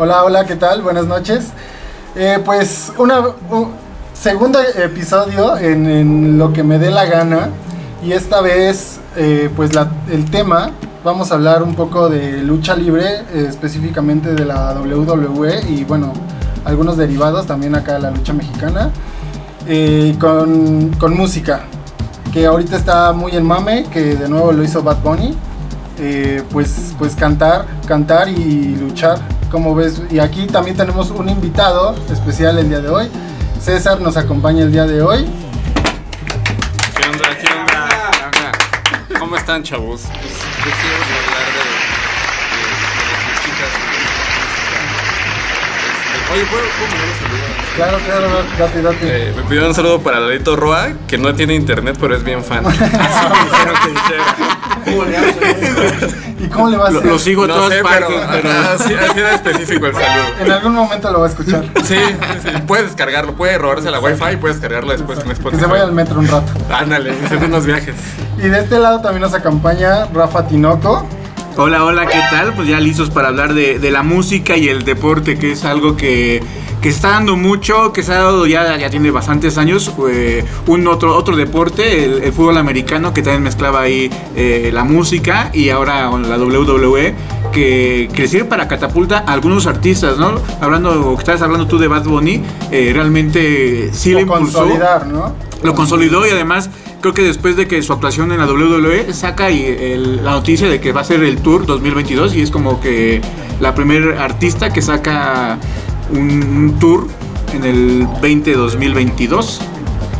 Hola, hola, ¿qué tal? Buenas noches. Eh, pues un segundo episodio en, lo que me dé la gana y esta vez eh, pues el tema vamos a hablar un poco de lucha libre eh, específicamente de la WWE y bueno algunos derivados también acá de la lucha mexicana eh, con, música que ahorita está muy en mame que de nuevo lo hizo Bad Bunny pues pues cantar cantar y luchar como ves y aquí también tenemos un invitado especial el día de hoy César nos acompaña el día de hoy ¿Qué onda? ¿Qué onda? ¿Cómo están, chavos? Pues yo quiero hablar de, de, de las chicas. Este, Oye, ¿puedo, puedo mandar un saludo? Claro claro date date Eh, me pidieron un saludo para Lalito Roa, que no tiene internet, pero es bien fan. Así me dijeron que dijera. ¿Y cómo le va a Lo, hacer? lo sigo a No todas sé, partes, pero, pero, así, así era específico el saludo. En algún momento lo va a escuchar. Sí, sí, puedes descargarlo, puede robarse la wifi y puedes descargarlo después en Que Spotify. se vaya al metro un rato. Ándale, hacer unos viajes. Y de este lado también nos acompaña Rafa Tinoco. Hola, hola, ¿qué tal? Pues ya listos para hablar de, de la música y el deporte, que es algo que, que está dando mucho, que se ha dado ya, ya tiene bastantes años. eh, un otro, otro deporte, el, el fútbol americano, que también mezclaba ahí eh, la música y ahora la WWE, que, que sirve para catapulta a algunos artistas, ¿no? Hablando, que estabas hablando tú de Bad Bunny, eh, realmente sí le o impulsó. consolidar, ¿no? Lo consolidó y además creo que después de que su actuación en la WWE saca y el- la noticia de que va a ser el Tour 2022 y es como que la primer artista que saca un, un tour en el 20 2022.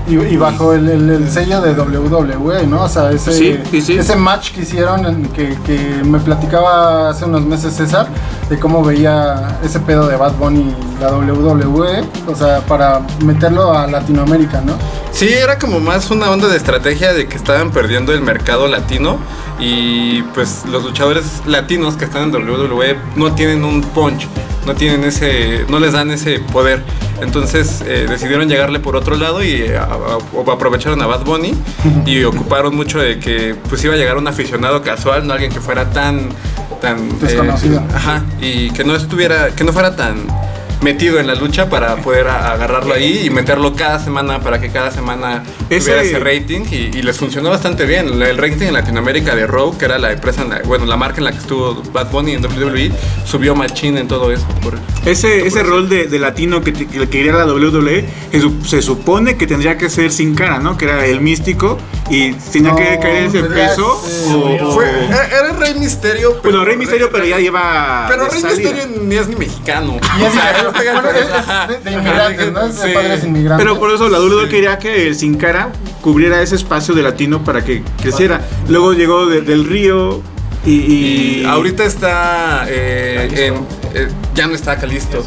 Y, y bajo el, el- el sello de WWE, ¿no? O sea, ese, Sí, sí, sí. ese match que hicieron, en que, que me platicaba hace unos meses César, de cómo veía ese pedo de Bad Bunny y la WWE, o sea, para meterlo a Latinoamérica, ¿no? Sí, era como más una onda de estrategia de que estaban perdiendo el mercado latino y pues los luchadores latinos que están en WWE no tienen un punch, no tienen ese, no les dan ese poder. Entonces eh, decidieron llegarle por otro lado y eh, a- a- aprovecharon a Bad Bunny y ocuparon mucho de que pues iba a llegar un aficionado casual, no alguien que fuera tan tan eh, Desconocido. ajá, y que no estuviera, que no fuera tan metido en la lucha para poder agarrarlo ahí y meterlo cada semana para que cada semana Ese- tuviera ese rating y, y les funcionó bastante bien. El rating en Latinoamérica de Raw, que era la empresa, en la- bueno, la marca en la que estuvo Bad Bunny en WWE, subió machín en todo eso. por- Ese, ese rol de, de latino que, que, que quería la WWE se, su- se supone que tendría que ser sin cara, ¿no? Que era el místico y tenía que No, caer ese tendría- peso. sí, o- Fue, era, era Rey Misterio. bueno, Rey Misterio, pero ya lleva. Pero Rey salida. Misterio ni es ni mexicano. Y es, O sea, bueno, es- es ajá. de, de inmigrantes, ¿no? Es de padres inmigrantes. Pero por eso la WWE quería que el Sin Cara cubriera ese espacio de latino para que creciera. Luego llegó de- del Río y, Y y- ahorita está eh, en, eh, ya no está Calisto.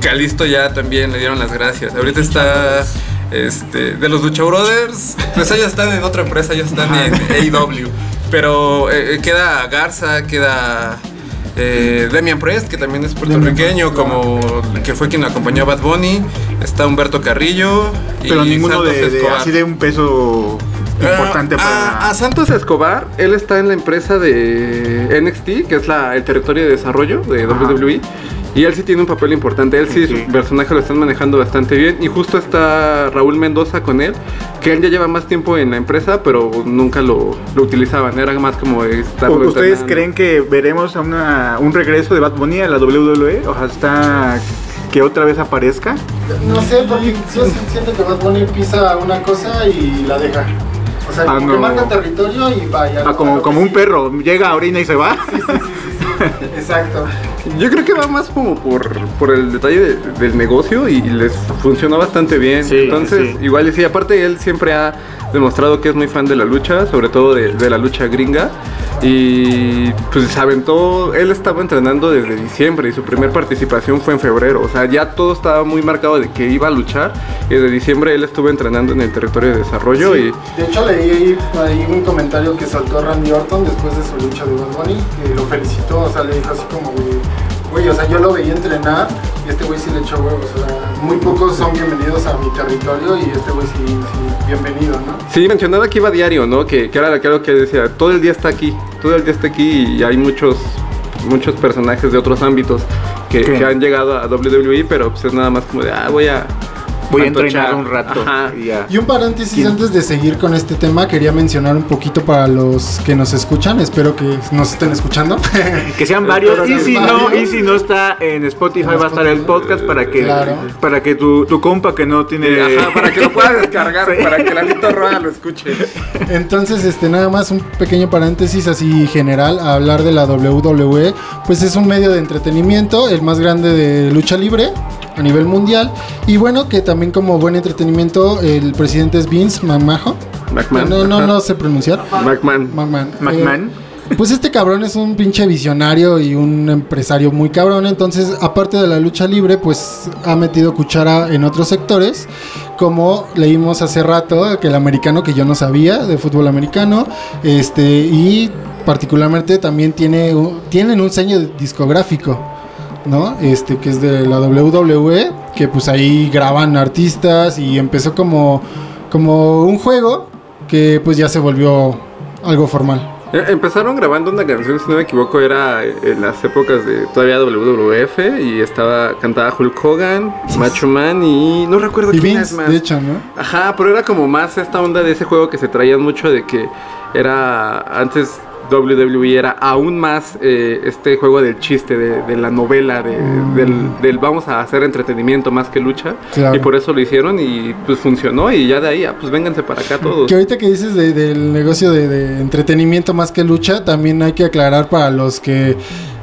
Calisto ya también le dieron las gracias. Ahorita está este de los Lucha Brothers, pues ellos están en otra empresa, ellos están en AEW. Pero eh, queda Garza, queda eh, Demian Prest, que también es puertorriqueño, como que fue quien acompañó a Bad Bunny. Está Humberto Carrillo. y pero ninguno de, de- así de un peso importante Ah, para. a, a Santos Escobar, él está en la empresa de NXT, que es la, el territorio de desarrollo de Ajá. WWE. Y él sí tiene un papel importante. Él sí, Ok. su personaje lo están manejando bastante bien. Y justo está Raúl Mendoza con él, que él ya lleva más tiempo en la empresa, pero nunca lo, lo utilizaban. Era más como estar. ¿U- ¿Ustedes creen que veremos a una- un regreso de Bad Bunny a la WWE? O sea, hasta que otra vez aparezca. No sé, porque yo siento que Bad Bunny pisa una cosa y la deja. O sea, Ah, como no. que marca territorio y vaya. Ah, como, como un perro, llega, orina y se va. Sí, sí, sí, sí, sí. Exacto. Yo creo que va más como por, por el detalle de- del negocio y les funcionó bastante bien. Sí, Entonces, sí. igual y sí, aparte él siempre ha demostrado que es muy fan de la lucha, sobre todo de, de la lucha gringa. Y pues se aventó, él estaba entrenando desde diciembre y su primer participación fue en febrero. O sea, ya todo estaba muy marcado de que iba a luchar. Y desde diciembre él estuvo entrenando en el territorio de desarrollo Sí, y... De hecho, leí ahí, ahí un comentario que soltó Randy Orton después de su lucha de Bad Bunny, que lo felicitó, o sea, le dijo así como, de, güey, o sea, yo lo veía entrenar y este güey sí le echó huevos, o sea, muy pocos son bienvenidos a mi territorio y este güey sí, sí, bienvenido, ¿no? Sí, mencionaba que iba diario, ¿no? Que, que era lo que decía, todo el día está aquí, todo el día está aquí y hay muchos, muchos personajes de otros ámbitos que, que han llegado a WWE, pero pues es nada más como de, ah, voy a... Voy a entrenar un rato. Ajá. y ya. Y un paréntesis ¿Quién? antes de seguir con este tema, quería mencionar un poquito para los que nos escuchan, espero que nos estén escuchando. Que sean varios. Y si no, varios. y si no está en Spotify, va a estar el podcast para que, Claro. para que tu, tu compa que no tiene. Ajá, para que lo pueda descargar, Sí. para que Lalito Roa lo escuche. Entonces, este, nada más un pequeño paréntesis así general a hablar de la WWE, pues es un medio de entretenimiento, el más grande de lucha libre a nivel mundial. Y bueno, que también como buen entretenimiento, el presidente es Vince McMahon. McMahon. No, no, no sé pronunciar. McMahon. McMahon. McMahon. Eh, pues este cabrón es un pinche visionario y un empresario muy cabrón. Entonces, aparte de la lucha libre, pues ha metido cuchara en otros sectores. Como leímos hace rato, que el americano que yo no sabía, de fútbol americano. Este, y particularmente también tiene, un- tienen un sello discográfico. ¿No? Este que es de la WWE, que pues ahí graban artistas y empezó como como un juego que pues ya se volvió algo formal. Eh, Empezaron grabando una canción, si no me equivoco, era en las épocas de todavía WWF y estaba cantada Hulk Hogan, Macho Man y no recuerdo Y quién Vince, es más. de hecho, ¿no? Ajá, pero era como más esta onda de ese juego que se traían mucho de que era antes WWE era aún más eh, este juego del chiste, de, de la novela, de- del, del vamos a hacer entretenimiento más que lucha. Claro. Y por eso lo hicieron y pues funcionó y ya de ahí, ah, pues vénganse para acá todos. Que ahorita que dices de- del negocio de, de entretenimiento más que lucha, también hay que aclarar para los que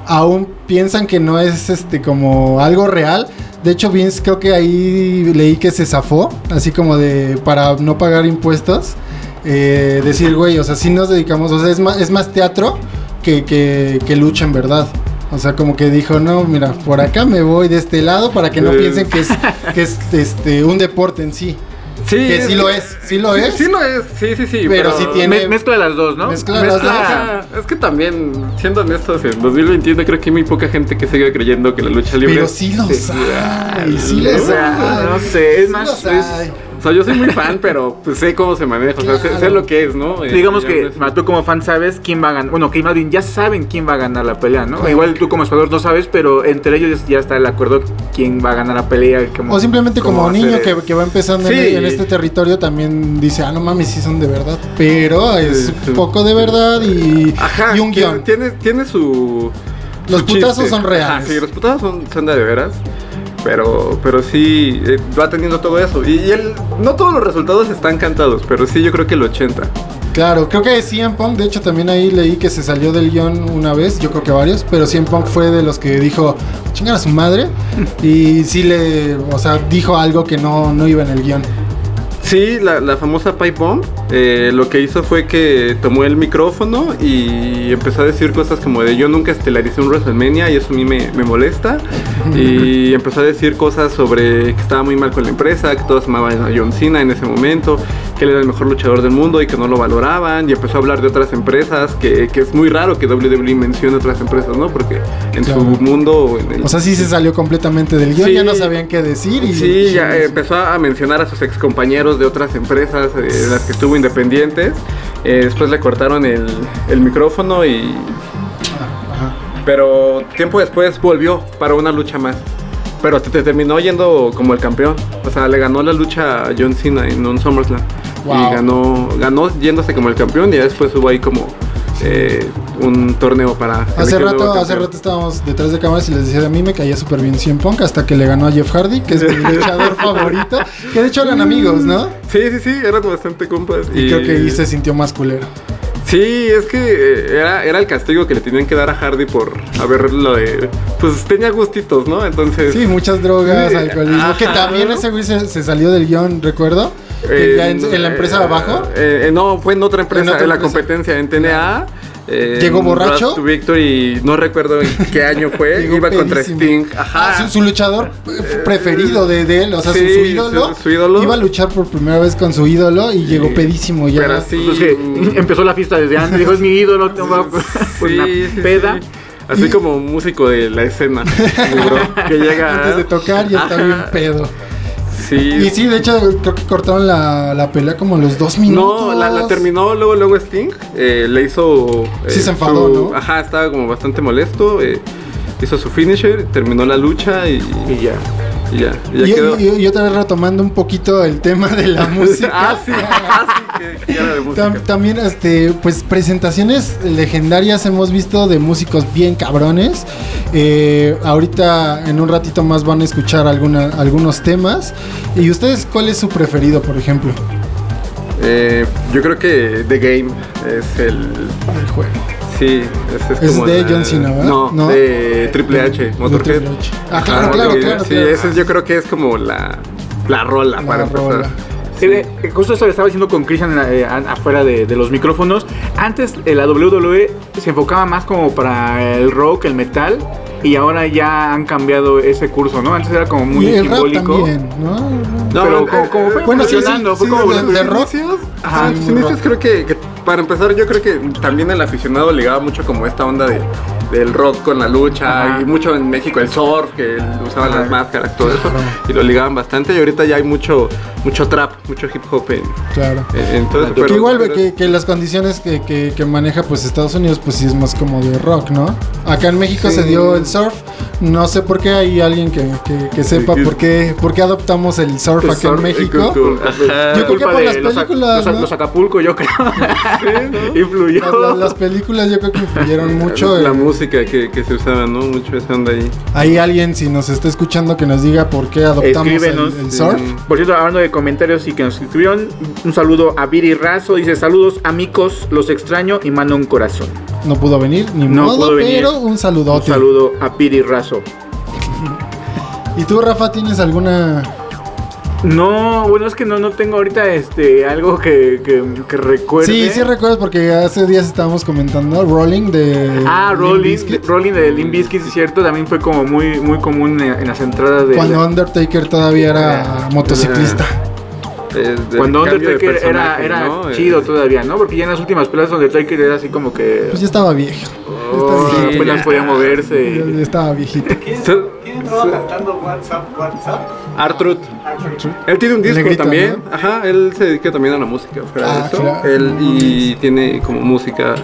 aún piensan que no es este como algo real. De hecho, Vince creo que ahí leí que se zafó, así como de para no pagar impuestos. Eh, decir, güey, o sea, sí nos dedicamos, o sea, es más, es más teatro que, que, que lucha en verdad. O sea, como que dijo, no, mira, por acá me voy de este lado para que no piensen que es, que es este, un deporte en sí. Sí, Que sí lo es, sí lo es. Sí lo es, sí, sí, sí. Pero sí tiene- Me- mezcla las dos, ¿no? Mezcla las dos. Es que también, siendo honestos, en 2021 creo que hay muy poca gente que sigue creyendo que la lucha libre Pero sí los hay, sí O los sea, hay. no sé, es Sí más, los es- hay. O sea, yo soy muy fan, pero pues, sé cómo se maneja, o sea, sé, lo que es, ¿no? Eh, Digamos que no es- ma, tú como fan sabes quién va a ganar. Bueno, que más bien ya saben quién va a ganar la pelea, ¿no? Claro. Igual tú como espectador no sabes, pero entre ellos ya está el acuerdo quién va a ganar la pelea. cómo- O simplemente como niño que, que va empezando en- Sí. en, este territorio también dice, ah, no mames, sí son de verdad. Pero es Sí, sí. un poco de verdad y, Ajá, y un tiene, guion. tiene, tiene su. Los su putazos chiste. son reales. Ajá, sí, los putazos son, son de, de veras. Pero, pero sí, eh, va teniendo todo eso. Y, y el, no todos los resultados están cantados, pero sí, yo creo que el 80. Claro, creo que CM Punk, de hecho también ahí leí que se salió del guion una vez, yo creo que varios, pero CM Punk fue de los que dijo, chingar a su madre, y sí le, o sea, dijo algo que no, no iba en el guion. Sí, la, la famosa Pipe Bomb, eh, lo que hizo fue que tomó el micrófono y empezó a decir cosas como de yo nunca estelaricé un WrestleMania y eso a mí me, me molesta. y empezó a decir cosas sobre que estaba muy mal con la empresa, que todos amaban a John Cena en ese momento, que él era el mejor luchador del mundo y que no lo valoraban. Y empezó a hablar de otras empresas, que, que es muy raro que WWE mencione otras empresas, ¿no? Porque en Claro. su mundo... En el, O sea, sí se salió completamente del guion, Sí. ya no sabían qué decir. Y, Sí, ya empezó a mencionar a sus ex compañeros de otras empresas, eh, de las que estuvo independientes. Eh, después le cortaron el, el micrófono y. Ajá. Pero tiempo después volvió para una lucha más. Pero te, te terminó yendo como el campeón. O sea, le ganó la lucha a John Cena en un SummerSlam. Wow. Y ganó, ganó yéndose como el campeón. Y después hubo ahí como eh, un torneo para. Hace rato, hace rato estábamos detrás de cámaras y les decía a mí me caía súper bien CM Punk hasta que le ganó a Jeff Hardy, que es mi luchador favorito, que de hecho eran amigos, ¿no? Sí, sí, sí, eran bastante compas. Y, creo que ahí se sintió más culero. Sí, es que eh, era, era el castigo que le tenían que dar a Hardy por haberlo de... Pues tenía gustitos, ¿no? Entonces... Sí, muchas drogas, alcoholismo, que también ese güey se, se salió del guion, recuerdo, ya en, en la empresa de abajo. eh, eh, no, fue en otra empresa, en, otra la empresa. competencia, en TNA. eh, ¿Llegó borracho? To Victory, no recuerdo en qué año fue. Llegó iba contra. Sting. Ah, Ajá. su, su luchador eh, preferido de, de él, o sea, su- Sí, su, ídolo, su- su ídolo. Iba a luchar por primera vez con su ídolo y llegó pedísimo ya. Pero sí. Pues que empezó la fiesta desde antes, dijo es mi ídolo, te voy a- por una peda. sí. Así como músico de la escena, bro, que llega Antes de tocar ya está bien pedo. Sí. Y sí, de hecho, creo que cortaron la, la pelea como a los dos minutos. No, la, la terminó luego luego Sting. eh, le hizo. eh, Sí se enfadó, su- ¿no? Ajá, estaba como bastante molesto. eh, hizo su finisher, terminó la lucha y, Y ya. Y ya. y ya Y, quedó. y- y otra vez retomando un poquito el tema de la música. ah, sí, ah, sí, que, que era de música. Tam- también, este, pues presentaciones legendarias hemos visto de músicos bien cabrones. Eh, ahorita en un ratito más van a escuchar alguna, algunos temas. ¿Y ustedes cuál es su preferido, por ejemplo? Eh, yo creo que The Game es el. El juego. Sí, ese es, Es como de la- John Cena, ¿verdad? No, No. de Triple H, Motorhead. Triple H. Ah, claro, claro, claro, Sí, claro. ese yo creo que es como la, la rola La para empezar. rola. Eh, eh, justo esto lo estaba diciendo con Christian eh, afuera de, de los micrófonos. Antes eh, la WWE se enfocaba más como para el rock, el metal. Y ahora ya han cambiado ese curso, ¿no? Antes era como muy y el rap simbólico. también, ¿no? No, Pero como, como fue bueno, sí, sí, fue sí, como de- de rock. Ajá, sí, creo que, que para empezar yo creo que también el aficionado ligaba mucho como esta onda de, del rock con la lucha Ajá. y mucho en México el surf que usaban Ajá. las máscaras todo eso Claro. y lo ligaban bastante y ahorita ya hay mucho mucho trap mucho hip hop en, Claro. en- en todo eso, Que pero- igual pero- que, que las condiciones que, que- que maneja pues Estados Unidos pues sí es más como de rock, ¿no? Acá en México Sí. se dio el surf, no sé por qué hay alguien que, que- que sepa que- por qué, por qué adoptamos el surf El acá en surf, México. Cultura. Ajá. Yo creo que por las películas, los- ¿no? los Acapulco, yo creo. Influyó. Las, las- las películas yo creo que influyeron mucho. la música que, que se usaba no mucho esa onda ahí Hay alguien si nos está escuchando que nos diga por qué adoptamos el, surf. Sí. Por cierto, hablando de comentarios y que nos escribieron, un saludo a Viri Razo. Dice: Saludos, amigos, los extraño y manda un corazón. No pudo venir, ni No modo, pudo venir. pero un Un saludote. saludo a Viri Razo. ¿Y tú, Rafa, tienes alguna No, bueno, es que no, no tengo ahorita este algo que, que, que recuerde. Sí, sí recuerdas porque hace días estábamos comentando Rolling de Ah, Rolling. Rolling de Limp Bizkit, es cierto, también fue como muy, muy común en, en las entradas de. Cuando Undertaker todavía era motociclista. Eh, Cuando Undertaker era, era ¿no? chido Eh, todavía, ¿no? Porque ya en las últimas peleas Undertaker era así como que. Pues ya estaba viejo. oh, estaba viejito. apenas podía Ya, moverse. ya estaba viejito. ¿Quién estaba cantando WhatsApp, WhatsApp? Artruth. Él tiene un disco negrito, también. ¿no? Ajá, él se dedica también a la música. Fuera Ah, de eso. claro. Él y tiene como música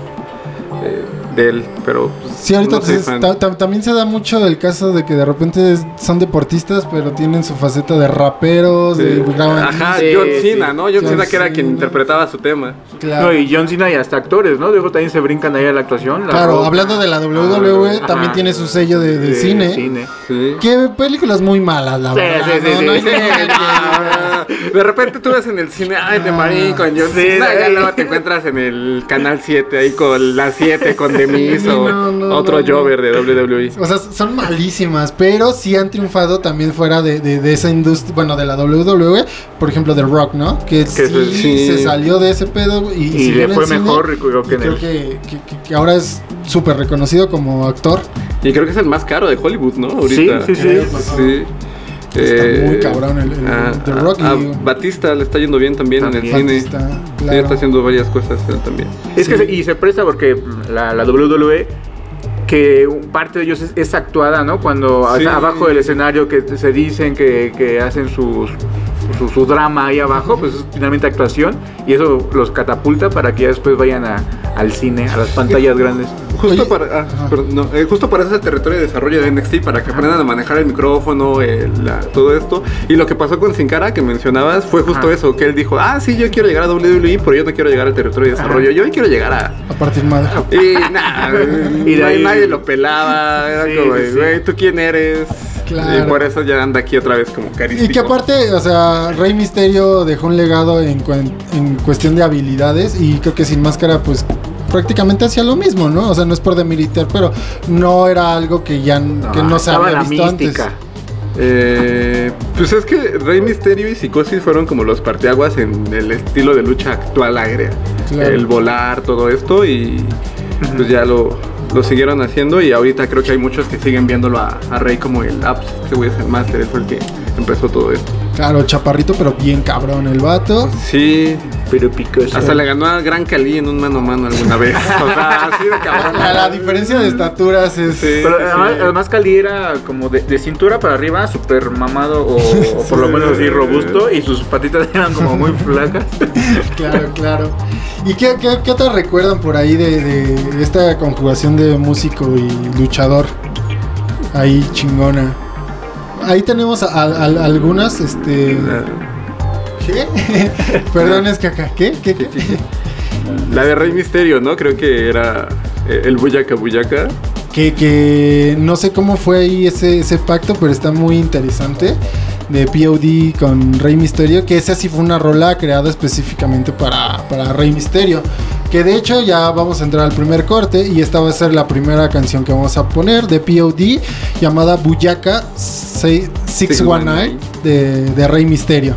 eh, de él, pero pues, Sí, ahorita no ta- ta- también se da mucho el caso de que de repente es- son deportistas, pero tienen su faceta de raperos, de Sí. graban Ajá, Sí, John sí. Cena, ¿no? John John Cena que era quien interpretaba su tema. claro. No, y John Cena y hasta actores, ¿no? Luego también se brincan ahí a la actuación. la Claro, Rock. hablando de la WWE, Ajá. también tiene su sello de, de De cine. cine. Sí. Que películas muy malas, la Sí, verdad. sí, sí, no, sí, no hay sí. nada que- Ah, De repente tú ves en el cine, ay, de marín con John Sí, Cena, y sí. luego te encuentras en el canal 7 ahí con la 7 con Demis Sí, o no, no, otro no, no. Jover de WWE. O sea, son malísimas, pero sí han triunfado también fuera de, de- de esa industria, bueno, de la WWE, por ejemplo, de Rock, ¿no? Que, sí, se salió de ese pedo y, le fue cine, mejor, creo que en creo el- que, que- que- que ahora es súper reconocido como actor. Y creo que es el más caro de Hollywood, ¿no? Ahorita. Sí, sí, sí. Sí. Está muy cabrón el- el- a- The Rock a- y- a Batista le está yendo bien también, en el cine. Batista, Sí, claro. está haciendo varias cosas él también. Es que se- y se presta porque la, la WWE que parte de ellos es, es actuada, ¿no? Cuando o Sí. sea, abajo del escenario que se dicen que, que hacen sus su, su drama ahí abajo, pues es finalmente actuación y eso los catapulta para que ya después vayan a- al cine, a las pantallas grandes. Justo Oye, para, ah, perdón, no, eh, justo para ese territorio de desarrollo de NXT, para que aprendan a manejar el micrófono, eh, la- todo esto. Y lo que pasó con Sin Cara, que mencionabas, fue justo Ajá. eso, que él dijo, ah, sí, yo quiero llegar a WWE, pero yo no quiero llegar al territorio de desarrollo, yo quiero llegar a... A partir madre. Y nada, Y de ahí- nadie lo pelaba, era Sí, como, sí, sí. güey, ¿tú quién eres? Claro. Y por eso ya anda aquí otra vez como carístico. Y que aparte, o sea, Rey Misterio dejó un legado en, en cuestión de habilidades y creo que sin máscara, pues prácticamente hacía lo mismo, ¿no? O sea, no es por demeritar, pero no era algo que ya que no se había visto mística. antes. Eh, pues es que Rey Misterio y Psicosis fueron como los parteaguas en el estilo de lucha actual aérea. Claro. El volar, todo esto y pues ya lo, lo siguieron haciendo y ahorita creo que hay muchos que siguen viéndolo a, a Rey como el ah, pues, ese güey es el máster, fue el que empezó todo esto. Claro, chaparrito, pero bien cabrón el vato. Sí, Pero picoso. hasta le ganó a Gran Cali en un mano a mano alguna vez. O sea, así de cabrón. La, la diferencia de estaturas es. Sí. Pero además, además Cali era como de, de cintura para arriba, súper mamado o, o por lo menos así robusto y sus patitas eran como muy flacas. Claro, claro. ¿Y qué, qué, qué otras recuerdan por ahí de, de esta conjugación de músico y luchador? ahí chingona. Ahí tenemos a- a- a- algunas, este... ¿Qué? Perdón, es que acá, ¿qué? ¿Qué? qué? La de Rey Misterio, ¿no? Creo que era eh, el Buyaca Buyaca. que, que no sé cómo fue ahí ese, ese pacto, pero está muy interesante. De POD con Rey Misterio, que esa sí fue una rola creada específicamente para, para Rey Misterio. Que de hecho ya vamos a entrar al primer corte y esta va a ser la primera canción que vamos a poner de POD llamada Buyaka 619 de, de Rey Misterio.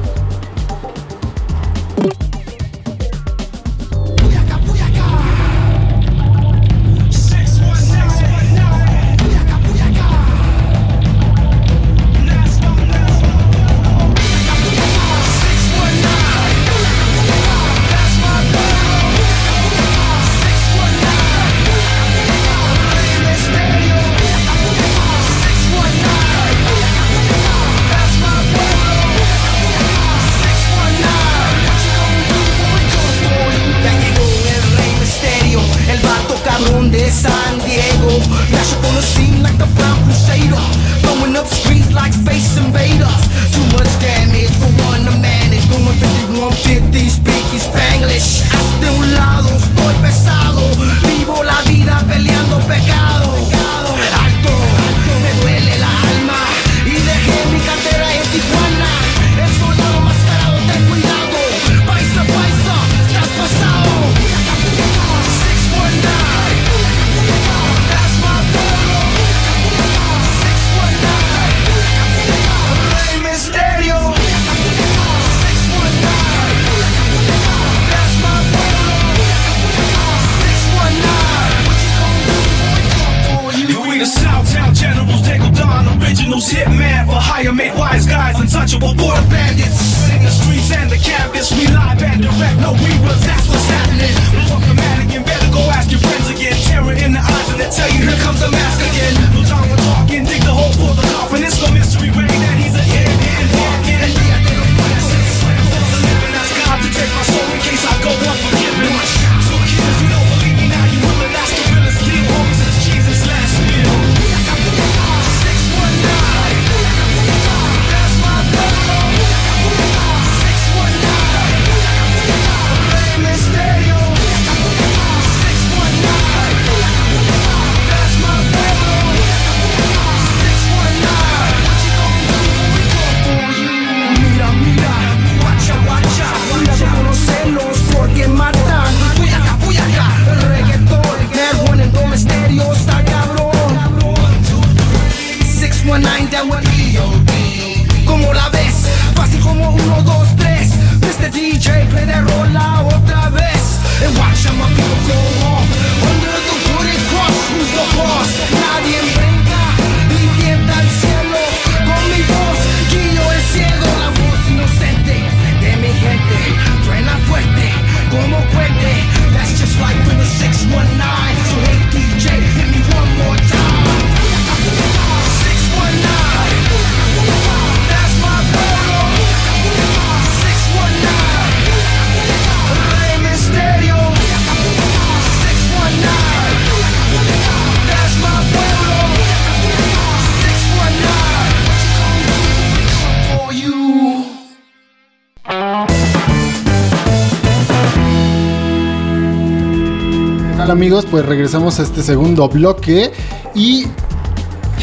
Pues regresamos a este segundo bloque y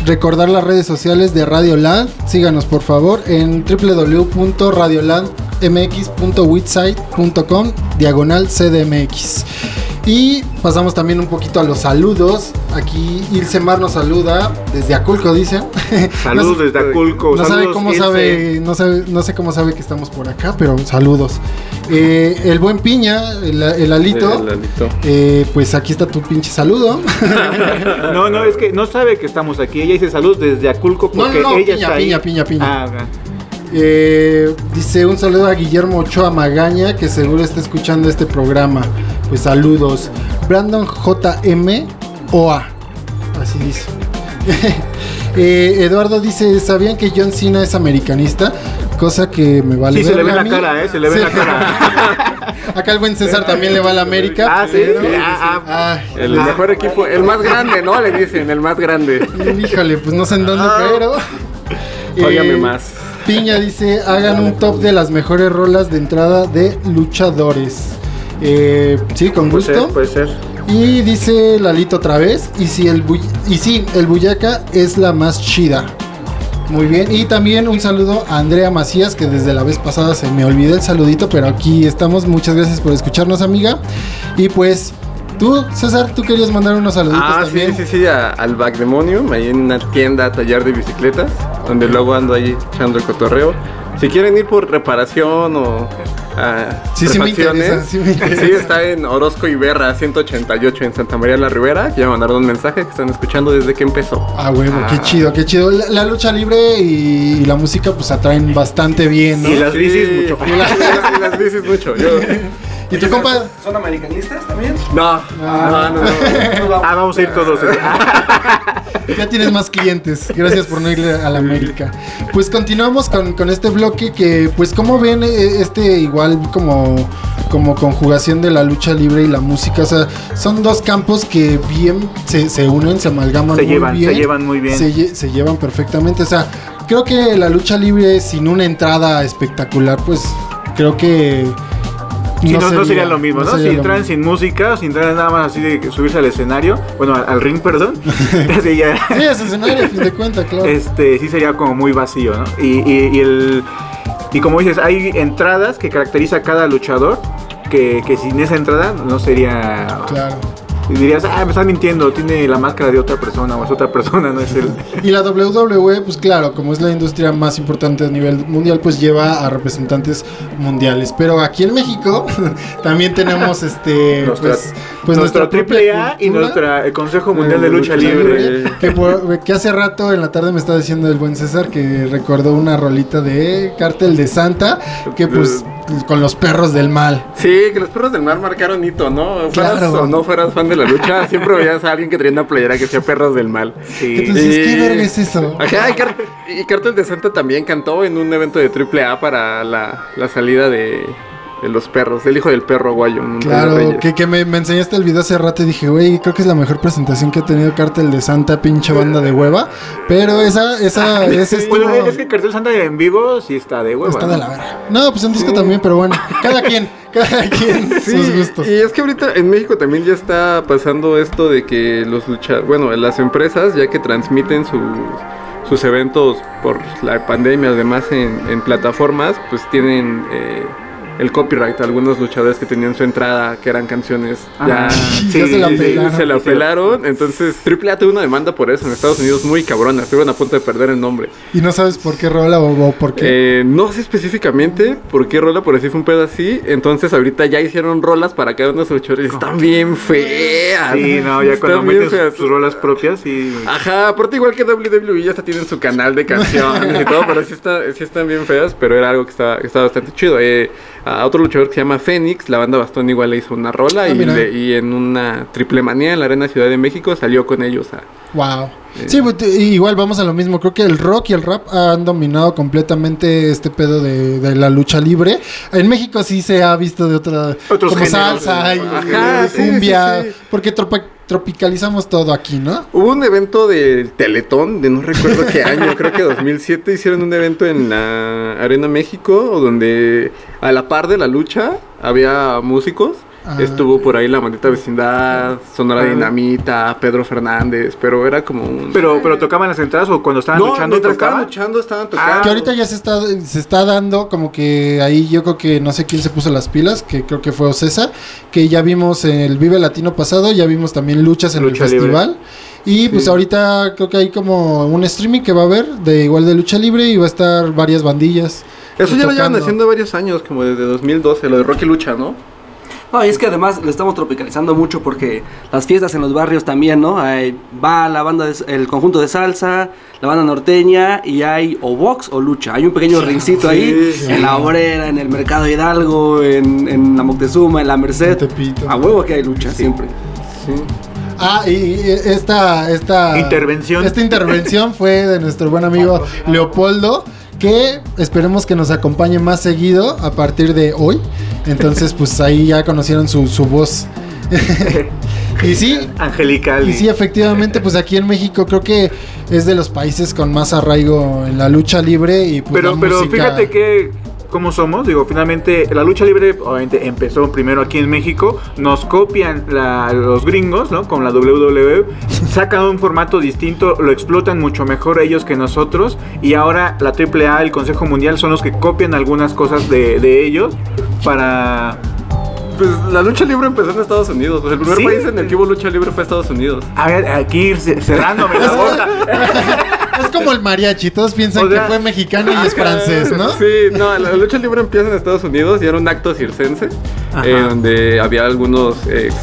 recordar las redes sociales de Radioland. Síganos por favor en www.radiolandmx.witsite.com diagonal CDMX. Y pasamos también un poquito a los saludos. Aquí Ilse Mar nos saluda desde Aculco, dice. Saludos desde Aculco. No sabe saludos, cómo Ilse. sabe, no sabe, no sé cómo sabe que estamos por acá, pero saludos. Eh, el buen piña, el, el alito. El Alito. eh, pues aquí está tu pinche saludo. No, no, es que no sabe que estamos aquí. Ella dice salud desde Aculco No, porque no, no, ella piña, está ahí. piña, piña, piña. Ah, ok. Eh, dice un saludo a Guillermo Ochoa Magaña, que seguro está escuchando este programa. Pues saludos. Brandon JM OA. Así dice. Eh, Eduardo dice, ¿sabían que John Cena es americanista? cosa que me vale. Sí, se le ve la mí. cara, ¿eh? Se le ve Sí. la cara. Acá el buen César también le va a la América. Ah, sí, pero- sí, ah, ah. El mejor equipo, el más grande, ¿no? Le dicen, el más grande. híjole, pues no sé en dónde, pero. Óigame Eh, más. Piña dice: hagan un top de las mejores rolas de entrada de luchadores. Eh, sí, con Puede ser, gusto. puede ser. Y dice Lalito otra vez. Y si el y sí, el Buyaca es la más chida. Muy bien. Y también un saludo a Andrea Macías, que desde la vez pasada se me olvidó el saludito, pero aquí estamos. Muchas gracias por escucharnos, amiga. Y pues, tú, César, tú querías mandar unos saluditos Ah, sí, también. sí, sí, a- al Backdemonium, ahí en una tienda, taller de bicicletas, donde luego ando ahí echando el cotorreo. Si quieren ir por reparación o ah, Sí, sí me interesa, sí me interesa. sí, está en Orozco y Berra 188 en Santa María la Ribera. que Ya me mandaron un mensaje que están escuchando desde que empezó. Ah, huevo, qué chido, qué chido. La, la lucha libre y, y la música pues atraen bastante bien, ¿no? Y las bicis mucho. Y las, y las bicis mucho. Yo, ¿Y tu compa? ¿Son americanistas también? no, no, no, no. Ah, vamos a ir todos. Ya tienes más clientes. Gracias por no irle a la América. Pues continuamos con, con este bloque que, pues, ¿cómo ven eh, este igual como, como conjugación de la lucha libre y la música? O sea, son dos campos que bien se, se unen, se amalgaman Se muy llevan, bien. se llevan muy bien. Se, lle- se llevan perfectamente. O sea, creo que la lucha libre sin una entrada espectacular, pues, creo que... Sí, no, no sería lo mismo, ¿no? Si mismo. sin música, sin entrar nada más así de subirse al escenario, bueno, al, al ring, perdón. Sí, es escenario, a fin de cuentas, claro. este sí sería como muy vacío, ¿no? Y, y- y el y como dices, hay entradas que caracteriza a cada luchador que, que sin esa entrada no sería Claro. Y dirías, ah, me están mintiendo, tiene la máscara de otra persona o es otra persona, no es el Y la WWE, pues claro, como es la industria más importante a nivel mundial, pues lleva a representantes mundiales. Pero aquí en México también tenemos este pues, pues nuestro propia triple A y nuestra el Consejo Mundial de Eh, Lucha lucha Libre. libre. Que, por- que hace rato en la tarde me estaba diciendo el buen César que recordó una rolita de Cártel de Santa, que pues con los perros del mal. Sí, que los perros del mar marcaron hito, ¿no? Fueras Claro. o no fueras fan de la lucha, siempre veías a alguien que traía una playera que decía perros del mal. Sí. Entonces, ¿qué Y- verga es eso? Ajá, y, Car- y Cartel de Santa también cantó en un evento de AAA para la, la salida de, de los perros, del hijo del perro guayo. Claro, que, que me, me enseñaste el video hace rato y dije, güey, creo que es la mejor presentación que ha tenido Cártel de Santa, pinche banda de hueva. Pero esa, esa, esa estuvo... Bueno, es que Cartel Santa en vivo sí está de hueva. Está de la verga. No, pues en disco también, pero bueno, cada quien, cada quien Sí, sus gustos. y es que ahorita en México también ya está pasando esto de que los luchadores, bueno, las empresas ya que transmiten sus sus eventos por la pandemia, además en, en plataformas, pues tienen eh, el copyright. Algunos luchadores que tenían su entrada, que eran canciones, ya, Ah, Ya se la sí, pelaron. se la pelaron. Entonces, AAA tuvo una demanda por eso en Estados Unidos muy cabrona. Estuvieron a punto de perder el nombre. Y no sabes por qué rola o, por qué. Eh, no sé específicamente por qué rola, por así fue un pedo así. Entonces ahorita ya hicieron rolas para cada uno de sus luchadores. Están bien feas. Sí, no, ya cuando meten sus, sus rolas propias y Ajá, aparte igual que WWE ya hasta tienen su canal de canciones y todo, pero sí, está, sí están bien feas, pero era algo que estaba, que estaba bastante chido. Eh, a otro luchador que se llama Fénix, la banda Bastón igual le hizo una rola Ah, y, le- y en una triple manía en la Arena Ciudad de México salió con ellos a... Wow. Sí, pues, igual vamos a lo mismo. Creo que el rock y el rap han dominado completamente este pedo de, de la lucha libre. En México sí se ha visto de otra. Otros como géneros. salsa y Ajá, y sí, cumbia. sí, sí. Porque tropa- tropicalizamos todo aquí, ¿no? Hubo un evento de Teletón, de no recuerdo qué año, creo que 2007, hicieron un evento en la Arena México, donde a la par de la lucha había músicos. Ah. Estuvo por ahí la maldita vecindad, Sonora Ah. Dinamita, Pedro Fernández, pero era como un... pero pero tocaban las entradas o cuando estaban no, luchando mientras estaban tocaban. luchando, estaban tocando. Ah, Que ahorita ya se está, se está dando como que ahí yo creo que no sé quién se puso las pilas, que creo que fue Ocesa, que ya vimos el Vive Latino pasado, ya vimos también luchas en Lucha el libre. festival. Y pues ahorita creo que hay como un streaming que va a haber de igual de lucha libre y va a estar varias bandillas. Eso ya lo llevan tocando. haciendo varios años, como desde 2012, lo de Rocky Lucha, ¿no? No, y es que además lo estamos tropicalizando mucho porque las fiestas en los barrios también, ¿no? Hay- va la banda, de- el conjunto de salsa, la banda norteña y hay o box o lucha. Hay un pequeño rincito ahí sí. en la obrera, en el mercado Hidalgo, en, en la Moctezuma, en la Merced. Tepito. A huevo que hay lucha siempre. Sí. Ah, y, y esta, esta Intervención. Esta intervención fue de nuestro buen amigo Leopoldo, que esperemos que nos acompañe más seguido a partir de hoy. Entonces, pues ahí ya conocieron su, su voz. y sí, Angelical. y sí, efectivamente, pues aquí en México creo que es de los países con más arraigo en la lucha libre y pues Pero, la pero música- fíjate que cómo somos, digo, finalmente la lucha libre obviamente empezó primero aquí en México, nos copian la- los gringos, ¿no? Con la WWE, sacan un formato distinto, lo explotan mucho mejor ellos que nosotros y ahora la AAA, el Consejo Mundial son los que copian algunas cosas de, de ellos para... Pues la lucha libre empezó en Estados Unidos. Sea, el primer ¿Sí? país en el que hubo lucha libre fue Estados Unidos. A ver, aquí cerrándome la boca. Es como el mariachi, todos piensan O sea, que fue mexicano y es francés, ¿no? Sí, no, la lucha libre empieza en Estados Unidos y era un acto circense, eh, donde había algunos ex,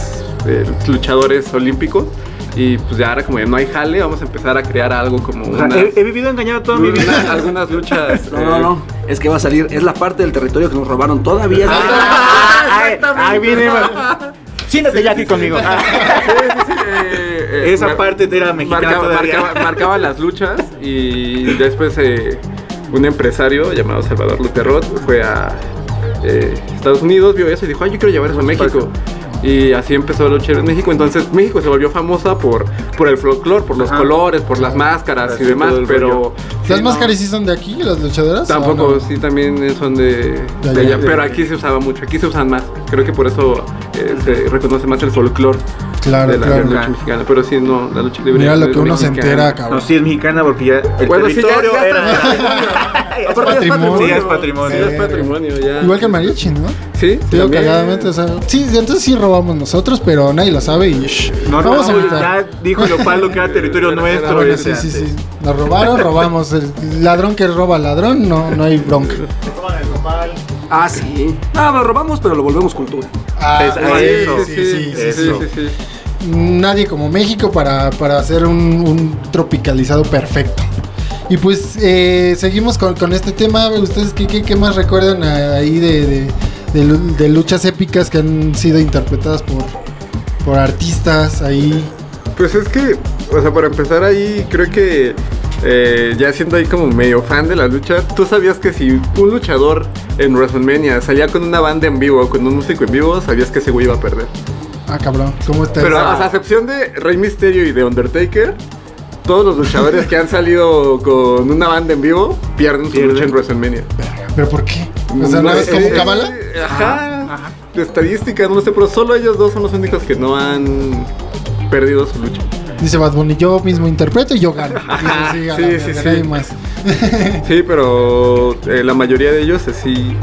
eh, luchadores olímpicos y pues ya era como de no hay jale, vamos a empezar a crear algo como O sea, unas, he, he vivido engañado toda mi vida. una- algunas luchas. No, no, eh, no. Es que va a salir. Es la parte del territorio que nos robaron todavía. Ah, ay, ahí viene. Siéntate ya aquí conmigo. sí, sí, sí, eh, eh, Esa mar- parte era mexicana marcaba, todavía. marcaba- marcaba las luchas y después eh, un empresario llamado Salvador Luterrot fue a eh, Estados Unidos, vio eso y dijo, ay, yo quiero llevar eso a México. Y así empezó la lucha en México. Entonces México se volvió famosa por, por el folclore, por los Ajá. colores, por las máscaras y demás. el Pero sí, ¿Las no, máscaras sí son de aquí, las luchadoras? Tampoco, sí, también son de, De de allá. allá. Pero aquí se usaba mucho, aquí se usan más. Creo que por eso eh, se reconoce más el folclore Claro, de la claro. lucha mexicana. Pero sí, no, la lucha libre. Mira lo que uno se mexicana. entera, cabrón. No, sí es mexicana porque ya el Bueno, sí, ya- territorio ya era. Es patrimonio. patrimonio. Sí, es patrimonio. Sí, es patrimonio, ya. Igual que el mariachi, ¿no? Sí, Digo cagadamente, o sea, sí, entonces sí robamos nosotros, pero nadie lo sabe y shh, No, vamos a no, evitar. ya dijo Leopoldo que era territorio nuestro. Bueno, sí, sí, sí. Nos robaron, robamos. El ladrón que roba al ladrón, no, no hay bronca. Ah, sí. Ah, lo robamos, pero lo volvemos cultura. Ah, Es- sí, eso, sí, sí, sí, sí, eso. sí, sí. Nadie como México para, para hacer un, un tropicalizado perfecto. Y pues eh, seguimos con, con este tema. ¿Ustedes qué, qué, qué más recuerdan ahí de, de, de lu- de luchas épicas que han sido interpretadas por, por artistas ahí? Pues es que, o sea, para empezar ahí, creo que eh, ya siendo ahí como medio fan de la lucha, tú sabías que si un luchador en WrestleMania salía con una banda en vivo, con un músico en vivo, sabías que ese güey iba a perder. Ah, cabrón, ¿cómo está Pero a excepción de Rey Mysterio y de Undertaker, todos los luchadores que han salido con una banda en vivo pierden su lucha en WrestleMania. ¿Pero por qué? O sea, ¿no es como eh, cábala? Ajá. De estadística, no lo sé, pero solo ellos dos son los únicos que no han perdido su lucha. Dice Bad Bunny, yo mismo interpreto y yo gano. Ajá, Dice, sí, sí, sí. nadie más. Sí, pero eh, la mayoría de ellos así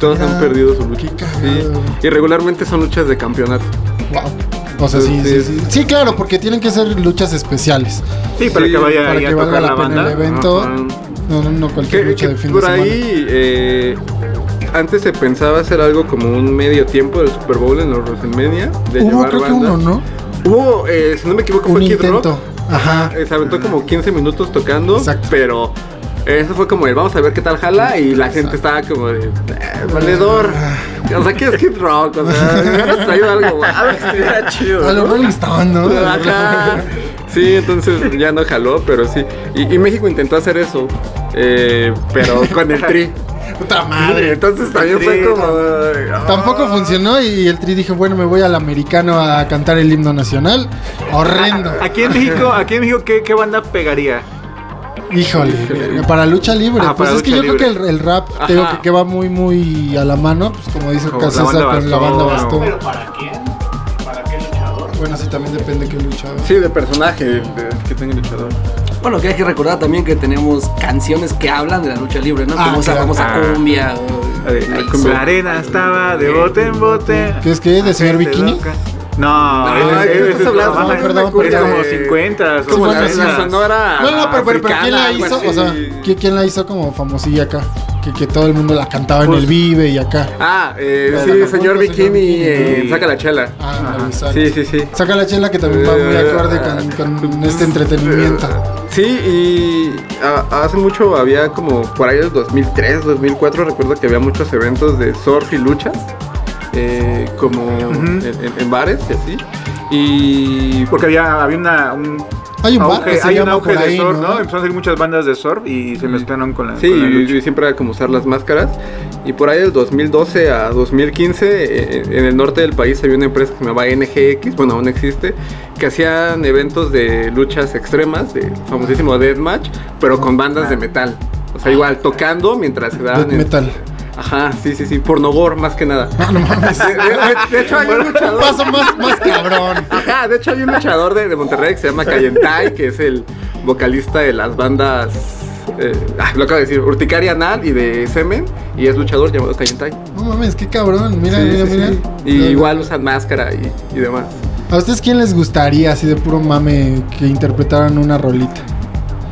todos Mira, han perdido su lucha. Sí. Y regularmente son luchas de campeonato. Wow. O sea, sí, sí, Sí, sí. Sí, claro, porque tienen que ser luchas especiales. Sí, para Sí, que vaya para que a valga tocar la la pena banda. el evento. Ajá. No, no, no cualquier Que, lucha que de fin por de semana. ahí eh, antes se pensaba hacer algo como un medio tiempo del Super Bowl en los WrestleMania. De Hubo llevar creo que uno, ¿no? Hubo, eh, si no me equivoco, Un fue Kid. Rock. Ajá. Eh, Se aventó como 15 minutos tocando, Exacto. pero eso fue como el vamos a ver qué tal jala y la gente estaba como de eh, valedor. O sea, que es Kid Rock, o sea, me hubieras traído algo, algo que estuviera chido. A ¿no? Rolling Stones, ¿no? Ajá. Sí, entonces ya no jaló, pero sí. Y, y México intentó hacer eso, eh, pero con el tri. Puta madre. Entonces también fue como. Tampoco funcionó y el Tri dijo, bueno, me voy al americano a cantar el himno nacional. Horrendo. Aquí en México, aquí en México, ¿qué, qué banda pegaría? Híjole, para lucha libre. Ah, pues para es que yo creo que el, el rap, te digo que, que va muy, muy a la mano, pues como dice Como la César banda con la banda Bastón. ¿Pero para quién? ¿Para qué luchador? Bueno, sí, también depende de qué luchador. Sí, de personaje de- que tenga el luchador. Bueno, que hay que recordar también que tenemos canciones que hablan de la lucha libre, ¿no? Ah, Como esa claro. famosa Ah. cumbia. o- La arena estaba de bote en bote. ¿Qué es que? ¿De señor Bikini? loca. No, No, es- No, perdón, es como 50. Como la, sonora. No, no, pero, pero, pero ¿quién la hizo? O sea. ¿quién, quién la hizo como famosilla acá? Que, que todo el mundo la cantaba en Pues- el Vive y acá. Ah, eh, La sí, Acapulco, señor señor Bikini, eh, saca la chela. Ah, exacto. Sí, sí, sí. Saca la chela que también va muy Eh, acorde con, con este entretenimiento. Sí, y a- hace mucho había como por ahí del 2003, 2004, recuerdo que había muchos eventos de surf y luchas, eh, como en, en- en bares y así. Y Porque había, había una, un- Hay un auge- hay un auge de ahí, surf, ¿no? ¿no? Empezaron a salir muchas bandas de surf y se mezclaron con la, Sí, con la y, lucha. y siempre era como usar las máscaras. Y por ahí del 2012 a 2015, eh, en el norte del país había una empresa que se llamaba NGX, bueno, aún existe, que hacían eventos de luchas extremas, de famosísimo Deathmatch, pero con bandas de metal. O sea, igual tocando mientras se daban. Death en- metal. Ajá, sí, sí, sí, pornogor más que nada. No, no mames. De, de- de hecho, hay un luchador. Paso más, más cabrón. Ajá, de hecho hay un luchador de, de Monterrey que se llama Cayentai, que es el vocalista de las bandas, eh, ah, lo acabo de decir, Urticaria Anal y de Semen, y es luchador llamado Cayentai. No mames, qué cabrón. Mira, Sí, mira, sí, mira. sí. Y igual usan máscara y, y demás. ¿A ustedes quién les gustaría, así de puro mame, que interpretaran una rolita?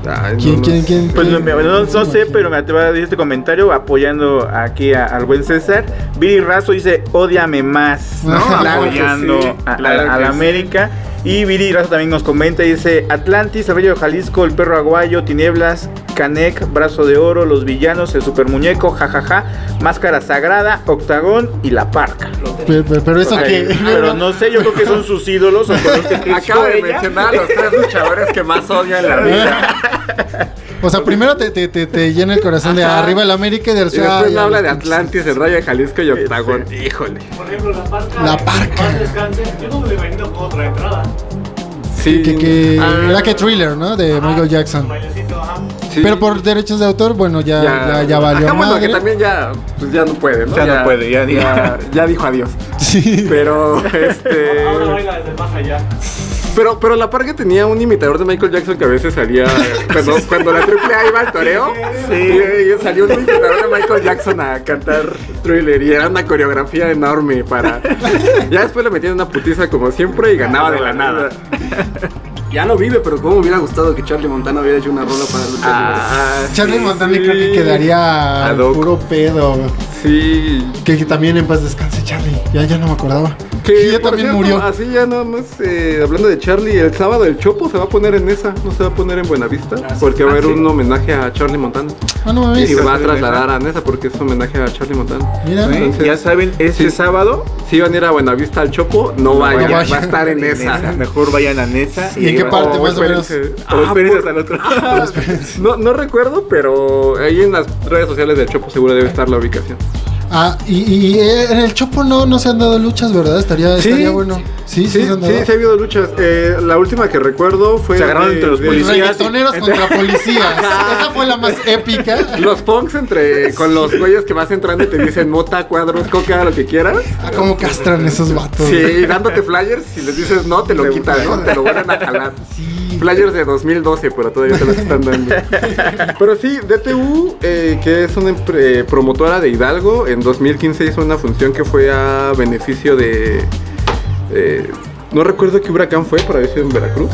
Ay, ¿Quién, no quién, quién? Pues no, quién- no- no sé, pero me atrevo a decir este comentario apoyando aquí a- al buen César. Viri Razo dice, ódiame más, ¿no? Claro apoyando sí, a, a- claro a que la sí. América. Y Viri Razo también nos comenta y dice, Atlantis, Arroyo de Jalisco, El Perro Aguayo, Tinieblas, Canec, Brazo de Oro, Los Villanos, El Super Muñeco, jajaja, Máscara Sagrada, Octagón y La Parca. Pero, pero- pero eso Ok, que. Pero no sé, yo creo que son sus ídolos o Acaba de ella. mencionar a los tres luchadores que más odio en la vida. O sea, primero te, te, te, te llena el corazón de Ajá. arriba el América y de Y después me habla de Atlantis, el Rayo de Jalisco y Octagón. Híjole. Por ejemplo, la parca. La Parca. paz descanse, Yo no me lo imagino con otra entrada. Sí. Que, que Ah, era que thriller, ¿no? De Michael Jackson. Sí. Pero por derechos de autor, bueno, ya, ya, ya, valió Ajá, bueno, que también ya, pues ya no puede, ¿no? Ya no puede, ya ya, ya dijo adiós. Sí. Pero, este... Ahora baila desde más allá. Pero, pero la parca tenía un imitador de Michael Jackson que a veces salía cuando, cuando la triple A iba al toreo. Sí. Y, salió un imitador de Michael Jackson a cantar Thriller y era una coreografía enorme para. Ya después le metían una putiza como siempre y ganaba de la nada. Ya no vive, pero cómo me hubiera gustado que Charlie Montana hubiera hecho una rola para luchar. Ah, Charlie Montana sí. creo que quedaría puro pedo. Sí. Que, que también en paz descanse Charlie. Ya, ya no me acordaba. Que Sí, ya también cierto, murió. Así ya nada más, eh, hablando de Charlie, el sábado el Chopo se va a poner en esa, no se va a poner en Buenavista, porque va a haber un homenaje a Charlie Montana. Ah, no Y va a trasladar a Nesa porque es homenaje a Charlie Montana. Mira. ¿Sí? Entonces- ya saben, este Sí. sábado Si van a ir a Buenavista al Chopo, no vayan, vayan. va a estar en esa. Mejor vayan a Nesa. ¿Y en qué parte O más o menos? O Ah, hasta el otro. no, no recuerdo, pero ahí en las redes sociales del Chopo seguro debe estar la ubicación. Ah, y, y, eh, en el Chopo no, no se han dado luchas, ¿verdad? Estaría, Sí. estaría bueno. Sí, sí, Sí, se han sí, dado. sí ha habido luchas. Eh, la última que recuerdo fue. Se agarraron de- entre los de- policías. Reggaetoneros contra policías. Esa fue la más épica. Los punks entre con los güeyes que vas entrando y te dicen mota, cuadros, coca, lo que quieras. Ah, cómo castran esos vatos. Sí, dándote flyers, si les dices no, te lo quitan, ¿no? Te lo vuelven a jalar. Sí. Flyers de 2012, pero todavía te los están dando. Pero sí, DTU, eh, que es una promotora de Hidalgo, en 2015 hizo una función que fue a beneficio de... eh, no recuerdo qué huracán fue, para ver si en Veracruz.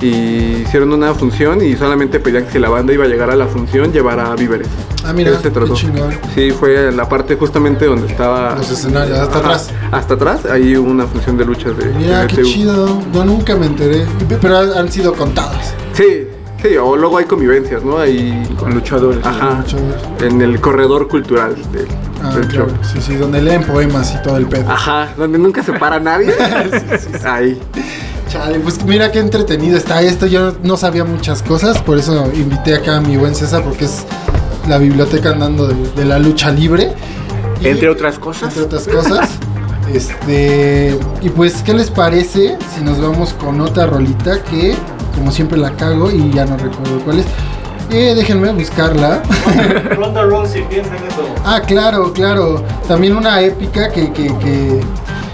Y hicieron una función y solamente pedían que si la banda iba a llegar a la función, llevara víveres. Ah, mira, se trató. qué. Sí, fue la parte justamente donde estaba... Los escenarios, hasta Ajá, atrás. Hasta atrás, ahí hubo una función de luchas de, Mira, de qué chido. Yo nunca me enteré. Pero han sido contados. Sí, sí, o luego hay convivencias, ¿no? Ahí Con luchadores. Ajá. En el corredor cultural del, Ah, del claro. show. Sí, sí, donde leen poemas y todo el pedo. Ajá, donde nunca se para nadie. Ahí. Chale, pues mira qué entretenido está esto. Yo no sabía muchas cosas, por eso invité acá a mi buen César, porque es la biblioteca andando de, de la lucha libre. Y- Entre otras cosas. entre otras cosas. Este, y pues, ¿qué les parece si nos vamos con otra rolita que, como siempre, la cago y ya no recuerdo cuál es? Eh, déjenme buscarla. Ronda Rousey, piensa en eso. ah, claro, claro. También una épica que, que, que,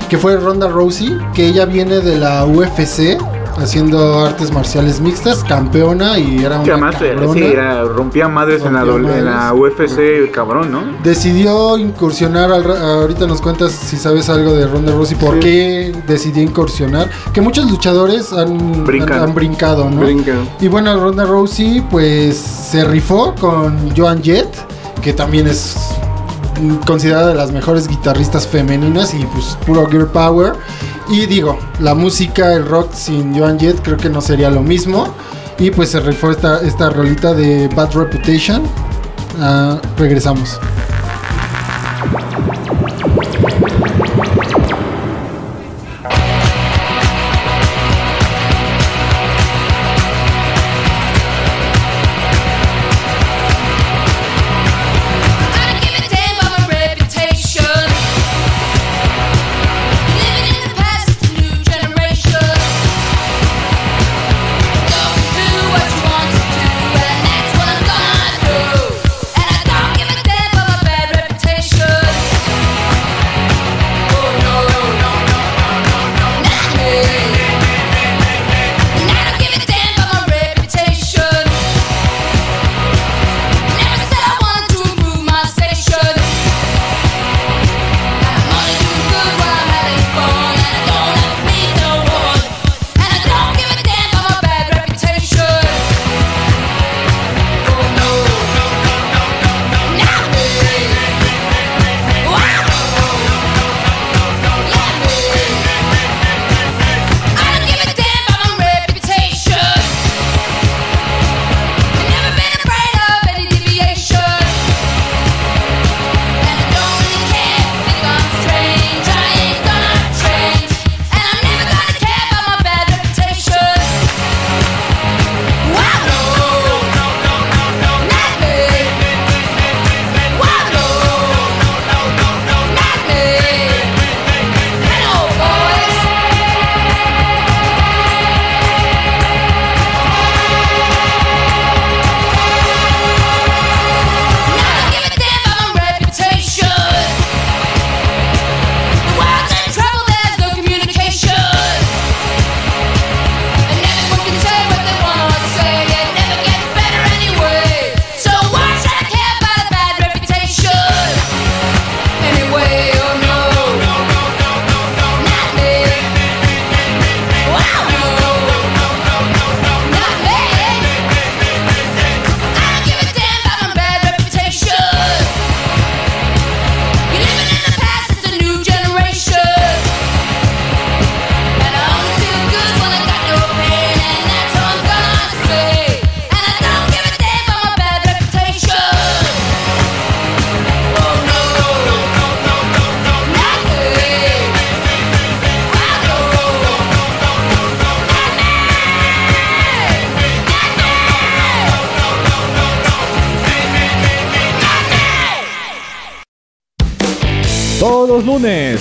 que fue Ronda Rousey, que ella viene de la UFC, haciendo artes marciales mixtas, campeona y era una además eh, cabrona. sí, era, rompía madres en la, en UFC, cabrón, ¿no? Decidió incursionar, al ahorita nos cuentas si sabes algo de Ronda Rousey, por Sí. qué decidió incursionar, que muchos luchadores han, han, han brincado, ¿no? Brincan. Y bueno, Ronda Rousey pues se rifó con Joan Jett, que también es considerada de las mejores guitarristas femeninas y pues puro girl power. Y digo, la música, el rock sin Joan Jett creo que no sería lo mismo. Y pues se rifó esta, esta rolita de Bad Reputation. Ah, regresamos.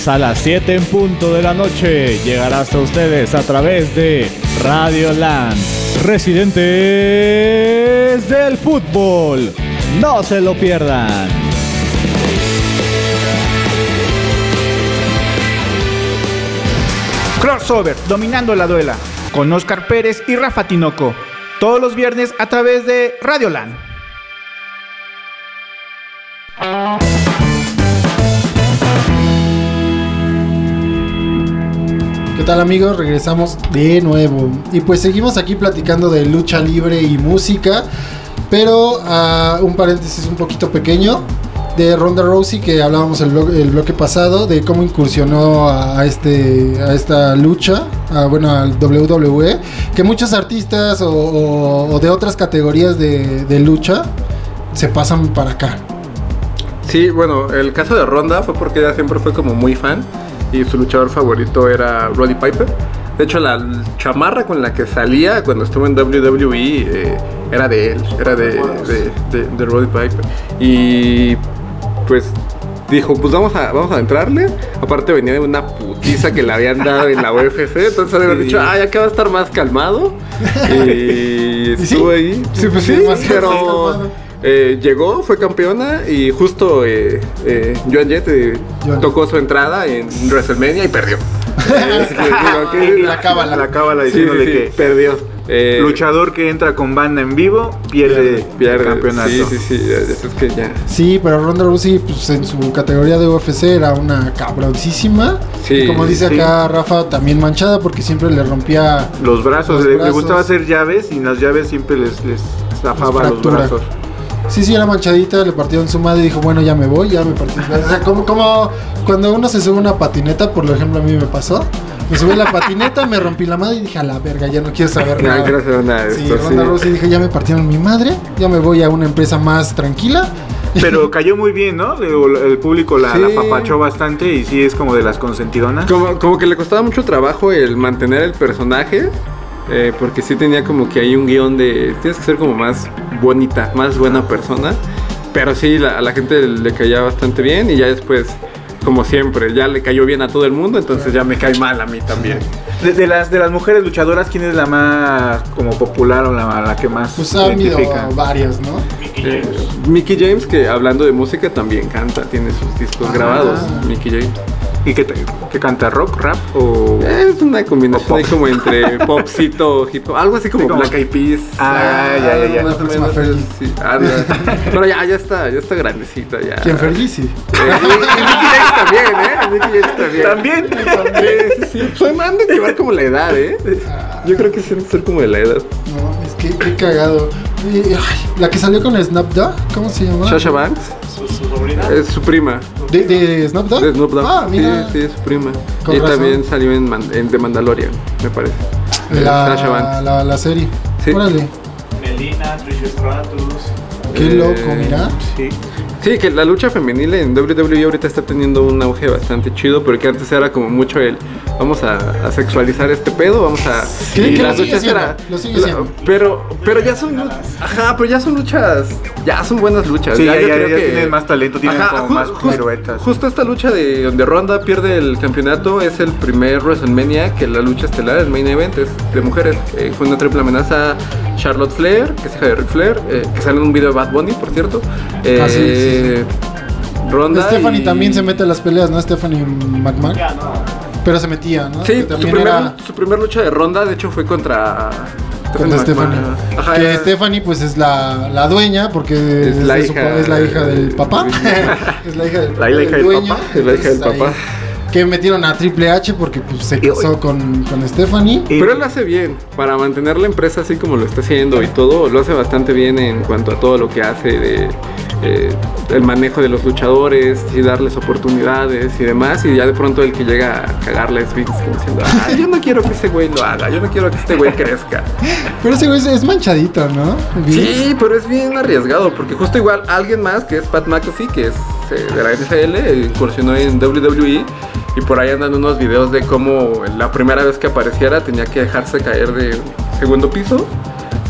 A las 7 en punto de la noche llegará hasta ustedes a través de Radio Land, residentes del fútbol. No se lo pierdan. Crossover, dominando la duela, con Oscar Pérez y Rafa Tinoco. Todos los viernes a través de Radio Land. Tal amigos? Regresamos de nuevo. Y pues seguimos aquí platicando de lucha libre y música. Pero ah, un paréntesis un poquito pequeño de Ronda Rousey que hablábamos el, blo- el bloque pasado de cómo incursionó a, este a esta lucha, a, bueno al WWE, que muchos artistas o de otras categorías de, de lucha se pasan para acá. Sí, bueno, el caso de Ronda fue porque ella siempre fue como muy fan y su luchador favorito era Roddy Piper. De hecho, la chamarra con la que salía cuando estuvo en WWE eh, era de él, era de, de, de- de Roddy Piper. Y pues dijo, pues vamos a, vamos a entrarle. Aparte venía de una putiza que le habían dado en la UFC, entonces había Sí. dicho, ah, ya que va a estar más calmado. Y sí? estuvo ahí. Sí, pues sí, Más pero... Eh, llegó, fue campeona y justo eh, eh, Joan Jett eh, Joan. tocó su entrada en WrestleMania y perdió. Es que digo, que- La cábala. La cábala Sí, diciéndole sí, sí, que perdió. Eh, luchador que entra con banda en vivo pierde, pierde el campeonato. Sí, sí, sí, eso es que ya. Sí, pero Ronda Rousey pues, en su categoría de UFC era una cabroncísima. Sí, Y como dice sí. acá Rafa, también manchada porque siempre le rompía Los brazos, Los le, le brazos. gustaba hacer llaves y en las llaves siempre les, les zafaba los brazos. Sí, sí, era manchadita, le partieron su madre y dijo, bueno, ya me voy, ya me partí. O sea, como, como cuando uno se sube una patineta, por ejemplo, a mí me pasó. Me subí a la patineta, me rompí la madre y dije, a la verga, ya no quiero saber No, nada. quiero saber nada de Sí, esto, Ronda sí. Rousey dije, ya me partieron mi madre, ya me voy a una empresa más tranquila. Pero cayó muy bien, ¿no? El público la, Sí. la apapachó bastante y sí es como de las consentidonas. Como, como que le costaba mucho trabajo el mantener el personaje. Eh, porque sí tenía como que hay un guion de. Tienes que ser como más bonita, más buena persona. Pero sí, la- a la gente le caía bastante bien. Y ya después, como siempre, ya le cayó bien a todo el mundo. Entonces ya me cae mal a mí también. De, de las, de las mujeres luchadoras, ¿quién es la más como popular o la, la que más Pues ha identifica? varias, ¿no? Eh, Mickey James, que hablando de música también canta, tiene sus discos Ah. grabados. Mickey James. ¿Y qué, qué canta? ¿Rock, rap o...? Es una combinación ahí como entre popcito, hip hop, algo así como Sí, como- Black Eyed Peas. Ah, ya, ya, ya. Más o próxima menos, Fergie. sí, anda. Pero ya, ya está, ya está grandecita ya. ¿Quién Fergie? Sí. Eh, y, y Mickey James también, ¿eh? James también. ¿También? Sí, sí, sí. Soy man de llevar como la edad, ¿eh? Yo creo que sí, ser como de la edad. No, es que qué cagado. Ay, la que salió con Snap Dogg, ¿cómo se llama? Sasha Banks Su, su sobrina. es su prima. ¿De, de Snap Dogg? De Snoop Dogg. Ah, mira. Sí, sí, es su prima. Con y razón. también salió en, Man- en The Mandalorian, me parece. Sasha La, Banks. la, la serie. Sí. Órale. Melina, Trish Stratus. Qué Eh, loco, mira. Sí. Sí, que la lucha femenil en WWE ahorita está teniendo un auge bastante chido, porque antes era como mucho el vamos a, a sexualizar este pedo, vamos a ¿Qué? y ¿Qué? las Lo sigue luchas era pero pero ya son ajá, pero ya son luchas, ya son buenas luchas. Sí, ya, yo ya, creo ya que- tienen más talento, tienen Ajá, como más ju- piruetas. Justo esta lucha de donde Ronda pierde el campeonato es el primer WrestleMania que la lucha estelar, el main event, es de mujeres. Eh, fue una triple amenaza Charlotte Flair, que es hija de Ric Flair, eh, que sale en un video de Bad Bunny, por cierto. Eh, Ah, sí, Ronda Stephanie y- también se mete a las peleas, ¿no? Stephanie McMahon. Ya, no. Pero se metía, ¿no? Sí, su primer, era su primer lucha de Ronda, de hecho, fue contra contra Stephanie. Ajá, que era- Stephanie, pues es la, la dueña, porque es, la hija- es la hija del papá. es la hija del, La- la hija del dueño. papá. Es la hija del papá. Que metieron a Triple H porque pues, se casó con, con Stephanie. Pero él lo hace bien, para mantener la empresa así como lo está haciendo y todo, lo hace bastante bien en cuanto a todo lo que hace de eh, el manejo de los luchadores y darles oportunidades y demás, y ya de pronto el que llega a cagarle es Vince como diciendo, "Ah, yo no quiero que este güey lo haga, yo no quiero que este güey crezca. Pero ese güey es, manchadito, ¿no? Sí, pero es bien arriesgado, porque justo igual alguien más que es Pat McAfee, que es eh, de la NFL, incursionó en WWE y por ahí andan unos videos de cómo la primera vez que apareciera tenía que dejarse caer de segundo piso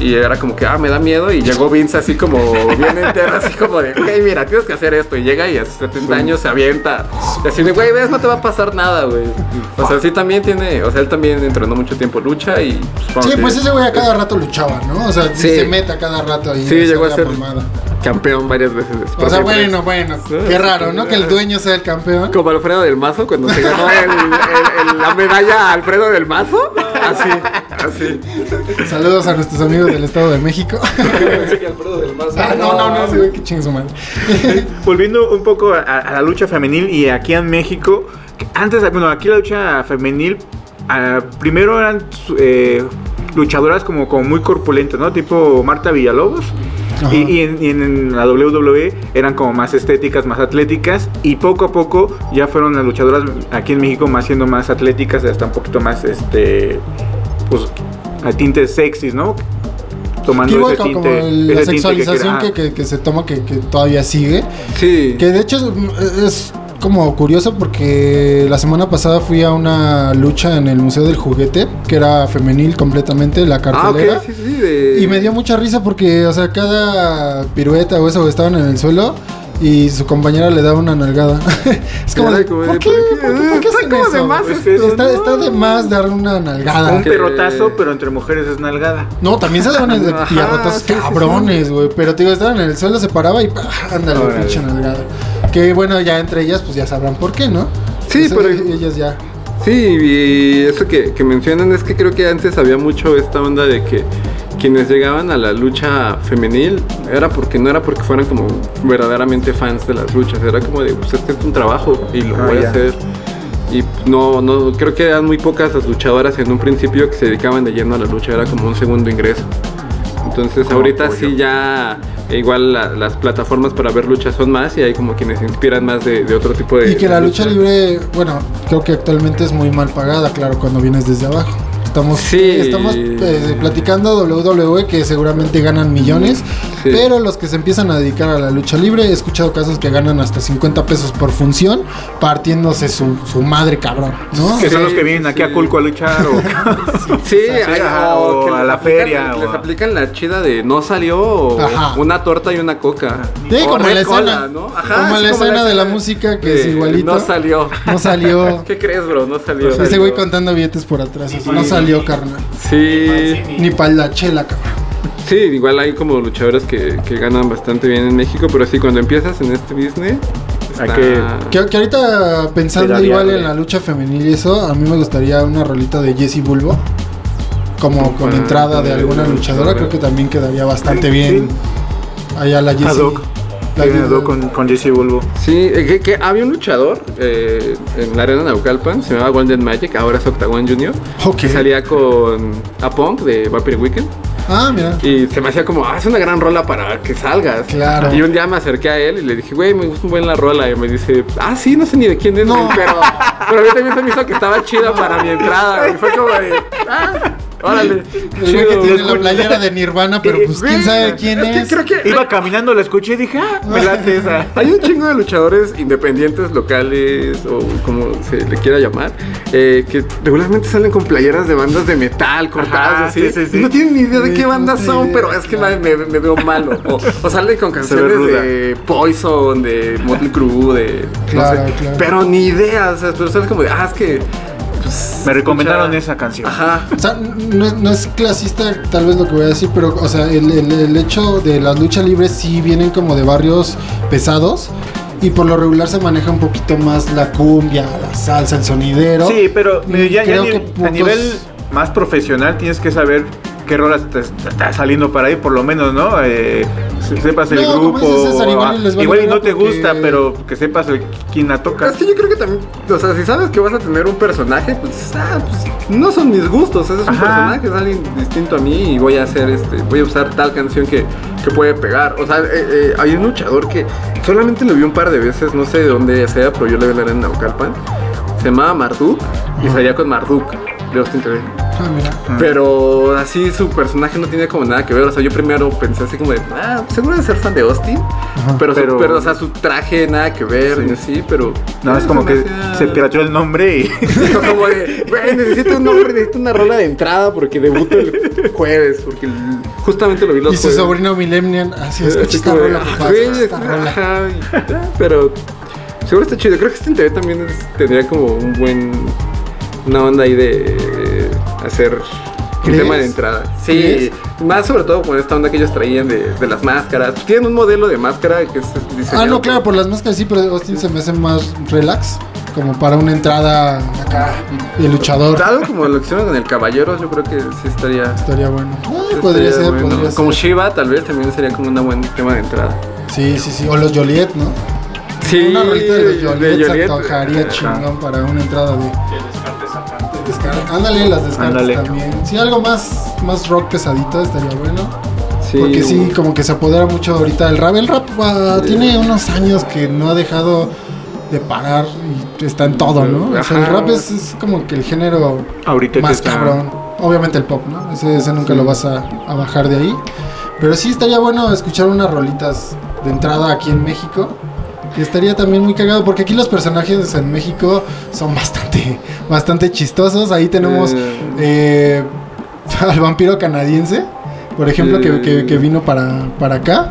Y era como que, ah, me da miedo. Y llegó Vince así como bien entero, así como de, hey, mira, tienes que hacer esto. Y llega y a sus 70 años se avienta. Y así de, güey, ves, no te va a pasar nada, güey. O sea, sí también tiene, o sea, él también entrenó mucho tiempo lucha y... Sí, pues ese güey a cada rato luchaba, ¿no? O sea, Sí. se mete a cada rato ahí. Sí, llegó a ser mamada. Campeón varias veces después. O sea, bueno, bueno. Qué raro, ¿no? Que el dueño sea el campeón. Como Alfredo del Mazo cuando se ganó el- el- el- la medalla a Alfredo del Mazo. Así, así. Saludos a nuestros amigos del Estado de México. Ah, no, no, no, ese güey, qué chingue su madre. Volviendo un poco a, a la lucha femenil y aquí en México, antes, bueno, aquí la lucha femenil, ah, primero eran eh, luchadoras como, como muy corpulentas, ¿no? Tipo Marta Villalobos. Y, y en, y en la WWE eran como más estéticas, más atléticas. Y poco a poco ya fueron las luchadoras aquí en México más siendo más atléticas, hasta un poquito más, este, pues, a tintes sexys, ¿no? Tomando ese como, como tinte, el- la ese tinte que sexualización que, que- que se toma, que, que todavía sigue. Sí. Que de hecho es, es como curioso porque la semana pasada fui a una lucha en el Museo del Juguete, que era femenil completamente, la Ah, cartelera. ok, sí, sí, de... Y me dio mucha risa porque, o sea, cada pirueta o eso estaban en el suelo y su compañera le daba una nalgada. es como, de, ¿por qué? ¿por qué? ¿Por qué, por qué Está como de más Es esto, que está, ¿no? está de más dar una nalgada. Un perrotazo, pero entre mujeres es nalgada. No, también se daban sí, sí, cabrones, güey. Pero te digo, estaban en el suelo, se paraba y ¡pah! ándale, pinche nalgada. Que bueno, ya entre ellas, pues ya sabrán por qué, ¿no? Sí, pero- Ellas ya. Sí, y eso que, que mencionan es que creo que antes había mucho esta onda de que quienes llegaban a la lucha femenil era porque no era porque fueran como verdaderamente fans de las luchas, era como de, pues este es un trabajo y lo Ah, voy ya. a hacer. Y no, no, creo que eran muy pocas las luchadoras en un principio que se dedicaban de lleno a la lucha, era como un segundo ingreso. Entonces Como ahorita sí ya eh, igual la- las plataformas para ver luchas son más y hay como quienes se inspiran más de, de otro tipo de... Y que la lucha libre, bueno, creo que actualmente es muy mal pagada, claro, cuando vienes desde abajo. Estamos, Sí. estamos eh, platicando WWE que seguramente ganan millones, Sí. pero los que se empiezan a dedicar a la lucha libre, he escuchado casos que ganan hasta 50 pesos por función, partiéndose su, su madre cabrón, ¿no? Que son los que vienen sí, aquí a. Culco a luchar o... Sí, hay- o o que a la aplican- feria, Les o aplican la chida de no salió Ajá. una torta y una coca. Sí, O como la Cola, escena, ¿no? Ajá, como la escena de la música que es igualito. No salió. No salió. ¿Qué crees, bro? No salió. Ese güey contando billetes por atrás, así, no salió, carnal. Sí, Ni para la chela, cabrón. sí, igual hay como luchadores que, que ganan bastante bien en México, pero sí, cuando empiezas en este business, Hay está- que- Que, que ahorita pensando igual en la lucha femenil y eso, a mí me gustaría una rolita de Jesse Bulbo. Como con Ah, entrada de alguna luchadora, luchadora. creo que también quedaría bastante bien. Allá la Jessie. Con, con Jesse Bulbo. Sí, eh, que, que había un luchador eh, en la arena Naucalpan, se llamaba Golden Magic, ahora es Octagon Junior, Ok. que salía con A Punk de Vampire Weekend. Ah, mira. Y se me hacía como, ah, es una gran rola para que salgas. Claro. Y un día me acerqué a él y le dije, güey, me gusta un buen la rola. Y me dice, ah, sí, no sé ni de quién es, No. pero, pero a mí también se me hizo que estaba chida para mi entrada. Y fue como de, ah, órale. Güey que tiene la playera de Nirvana, pero pues quién sabe quién es. creo que Iba caminando, la escuché y dije, ah, me late esa. hay un chingo de luchadores independientes, locales o como se le quiera llamar, eh, que regularmente salen con playeras de bandas de metal cortadas Ajá, así. sí, sí, sí. No tienen ni idea de qué bandas son, pero es que me, me- me veo malo. O, o salen con canciones de Poison, de Motley Crue, de. Claro, no sé, claro. Pero ni idea, o sea, pero sales como de, ah, es que. Pues, Me recomendaron escucha- esa canción. Ajá. O sea, no, es- no es clasista tal vez lo que voy a decir, pero o sea, el, el- el hecho de las luchas libres sí vienen como de barrios pesados y por lo regular se maneja un poquito más la cumbia, la salsa, el sonidero. Sí, pero ya, ya creo ni- que a nivel más profesional tienes que saber qué rolas te, te está saliendo para ahí, por lo menos, ¿no? Eh, se- sepas el No, grupo. dice César, igual ah, vale igual y no te porque- gusta, pero que sepas el- quién la toca. Es que yo creo que también, o sea, si sabes que vas a tener un personaje, pues, ah, pues no son mis gustos, ese es un Ajá. personaje, es alguien distinto a mí y voy a hacer este, voy a usar tal canción que, que puede pegar. O sea, eh, eh, hay un luchador que solamente lo vi un par de veces, no sé de dónde sea, pero yo le vi la en Naucalpan. Se llamaba Marduk y salía con Marduk de Austin TV. Ah, mira. Pero así su personaje no tiene como nada que ver. O sea, yo primero pensé así como de, ah, seguro de ser fan de Austin. Pero, su- Pero- pero, o sea, su traje nada que ver, Sí. y así, pero. No, es como que se pirateó el nombre y. Dijo como de, güey, necesito un nombre, necesito una rola de entrada porque debuto el jueves, porque el justamente lo vi los Y su jueves. sobrino Millennium, así esta rola, ah, papá, güey, escucha esta rola. ah, pero seguro está chido. Creo que este en TV también es- tendría como un buen. Una onda ahí de hacer un tema de entrada. Sí, más sobre todo con esta onda que ellos traían de, de las máscaras. Tienen un modelo de máscara que es diseñado Ah, no, claro, por las máscaras sí, pero Austin se me hace más relax. Como para una entrada acá de luchador. Algo como lo que hicieron con el Caballero, yo creo que sí estaría. Estaría bueno. Ah, podría ser, bueno. podría Como. Shiva, tal vez también sería como un buen tema de entrada. Sí, sí, sí. O los Joliet, ¿no? Sí, Una rolita de los Joliet, se Joliet, antojaría chingón para una entrada de. Y el descarte sacante. descarga. Ándale, las descargas Ándale. también. Sí, algo más, más rock pesadito estaría bueno. Sí, Porque sí, como que se apodera mucho ahorita el rap. El rap ah, tiene unos años que no ha dejado de parar y está en todo, ¿no? O sea, el rap es, es como que el género Ahorita más está- cabrón. Obviamente el pop, ¿no? Ese, ese nunca lo vas a, a bajar de ahí. Pero sí estaría bueno escuchar unas rolitas de entrada aquí en México. Y estaría también muy cagado porque aquí los personajes en México son bastante, bastante chistosos. Ahí tenemos eh, al vampiro canadiense, por ejemplo, que, que- que vino para, para acá.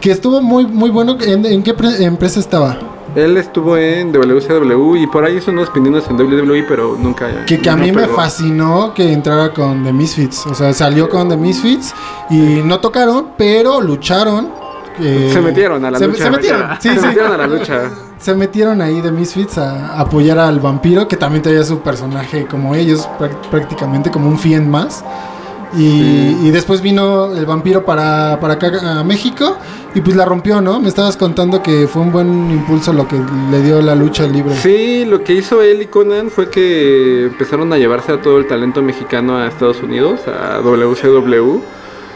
Que estuvo muy, muy bueno. ¿En, en qué pre- empresa estaba? Él estuvo en WCW y por ahí hizo unos pininos en WWE, pero nunca. Que, que a mí me fascinó que entrara con The Misfits. O sea, salió con The Misfits y no tocaron, pero lucharon. Eh, Se metieron a la se, lucha. Se metieron, sí, se sí. metieron a la lucha. Se metieron ahí The Misfits a apoyar al vampiro, que también tenía su personaje como ellos, prá- prácticamente como un fiend más. Y, y después vino el vampiro para, para acá a México y pues la rompió, ¿no? Me estabas contando que fue un buen impulso lo que le dio la lucha libre. Sí, lo que hizo él y Conan fue que empezaron a llevarse a todo el talento mexicano a Estados Unidos, a WCW.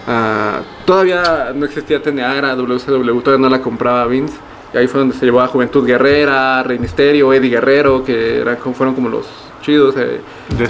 a- todavía no existía TNA, WCW, todavía no la compraba Vince. Y ahí fue donde se llevó a Juventud Guerrera, Rey Misterio, Eddie Guerrero, que eran, fueron como los chidos. eh,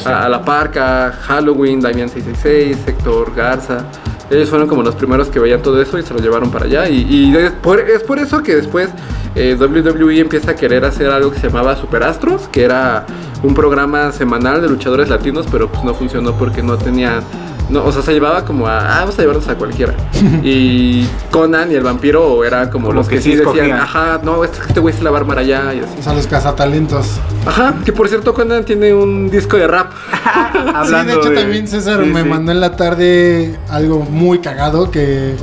a, a La Parca, Halloween, Damian 666, Héctor Garza. Ellos fueron como los primeros que veían todo eso y se lo llevaron para allá. Y, y es, por, es por eso que después eh, WWE empieza a querer hacer algo que se llamaba Superastros, que era un programa semanal de luchadores latinos, pero pues no funcionó porque no tenían... No, o sea, se llevaba como a... Ah, vamos a llevarnos a cualquiera. y Conan y el vampiro eran como, Como los que que, sí decían, ajá, no, este, este güey se la va a armar allá y así. O sea, los cazatalentos. Ajá, que por cierto Conan tiene un disco de rap. sí, de hecho también César sí, me sí. mandó en la tarde algo muy cagado que,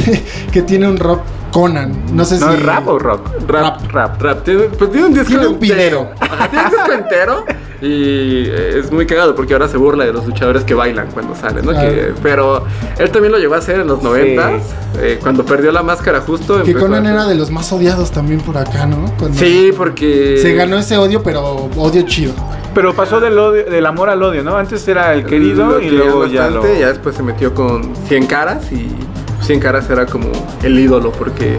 que tiene un rap Conan. No sé ¿No si... es rap o rock? Rap, rap, rap. Tiene, pues tiene un disco Tiene un entero. Ajá, tiene un disco entero. Y eh, es muy cagado porque ahora se burla de los luchadores que bailan cuando salen, ¿no? Claro. Que- pero él también lo llegó a hacer en los noventas, eh, cuando perdió la máscara justo. Que Conan a era de los más odiados también por acá, ¿no? Cuando Sí, porque... Se ganó ese odio, pero odio chido. Pero pasó del, odio, del amor al odio, ¿no? Antes era el querido Lo y luego ya lo... bastante, ya después se metió con 100 caras y 100 caras era como el ídolo porque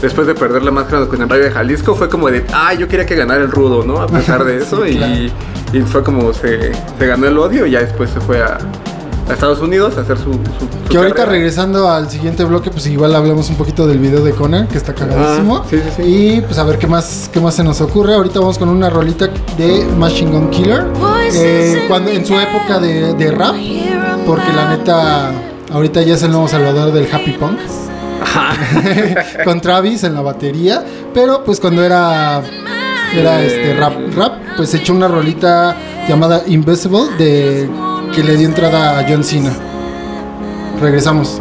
después de perder la máscara con el Rayo de Jalisco fue como de, ah, yo quería que ganara el rudo, ¿no? A pesar de eso Sí, y, claro. y fue como se, se ganó el odio y ya después se fue a, a Estados Unidos a hacer su... su- su Que ahorita carrera. regresando al siguiente bloque, pues igual hablamos un poquito del video de Conan, que está cagadísimo. Ah, sí, sí, sí. Y pues a ver qué más, qué más se nos ocurre. Ahorita vamos con una rolita de Machine Gun Killer. eh, cuando, en su época de, de rap. Porque la neta, ahorita ya es el nuevo salvador del Happy Punk. con Travis en la batería. Pero pues cuando era era este rap, rap, pues echó una rolita llamada Invisible de que le dio entrada a John Cena. Regresamos.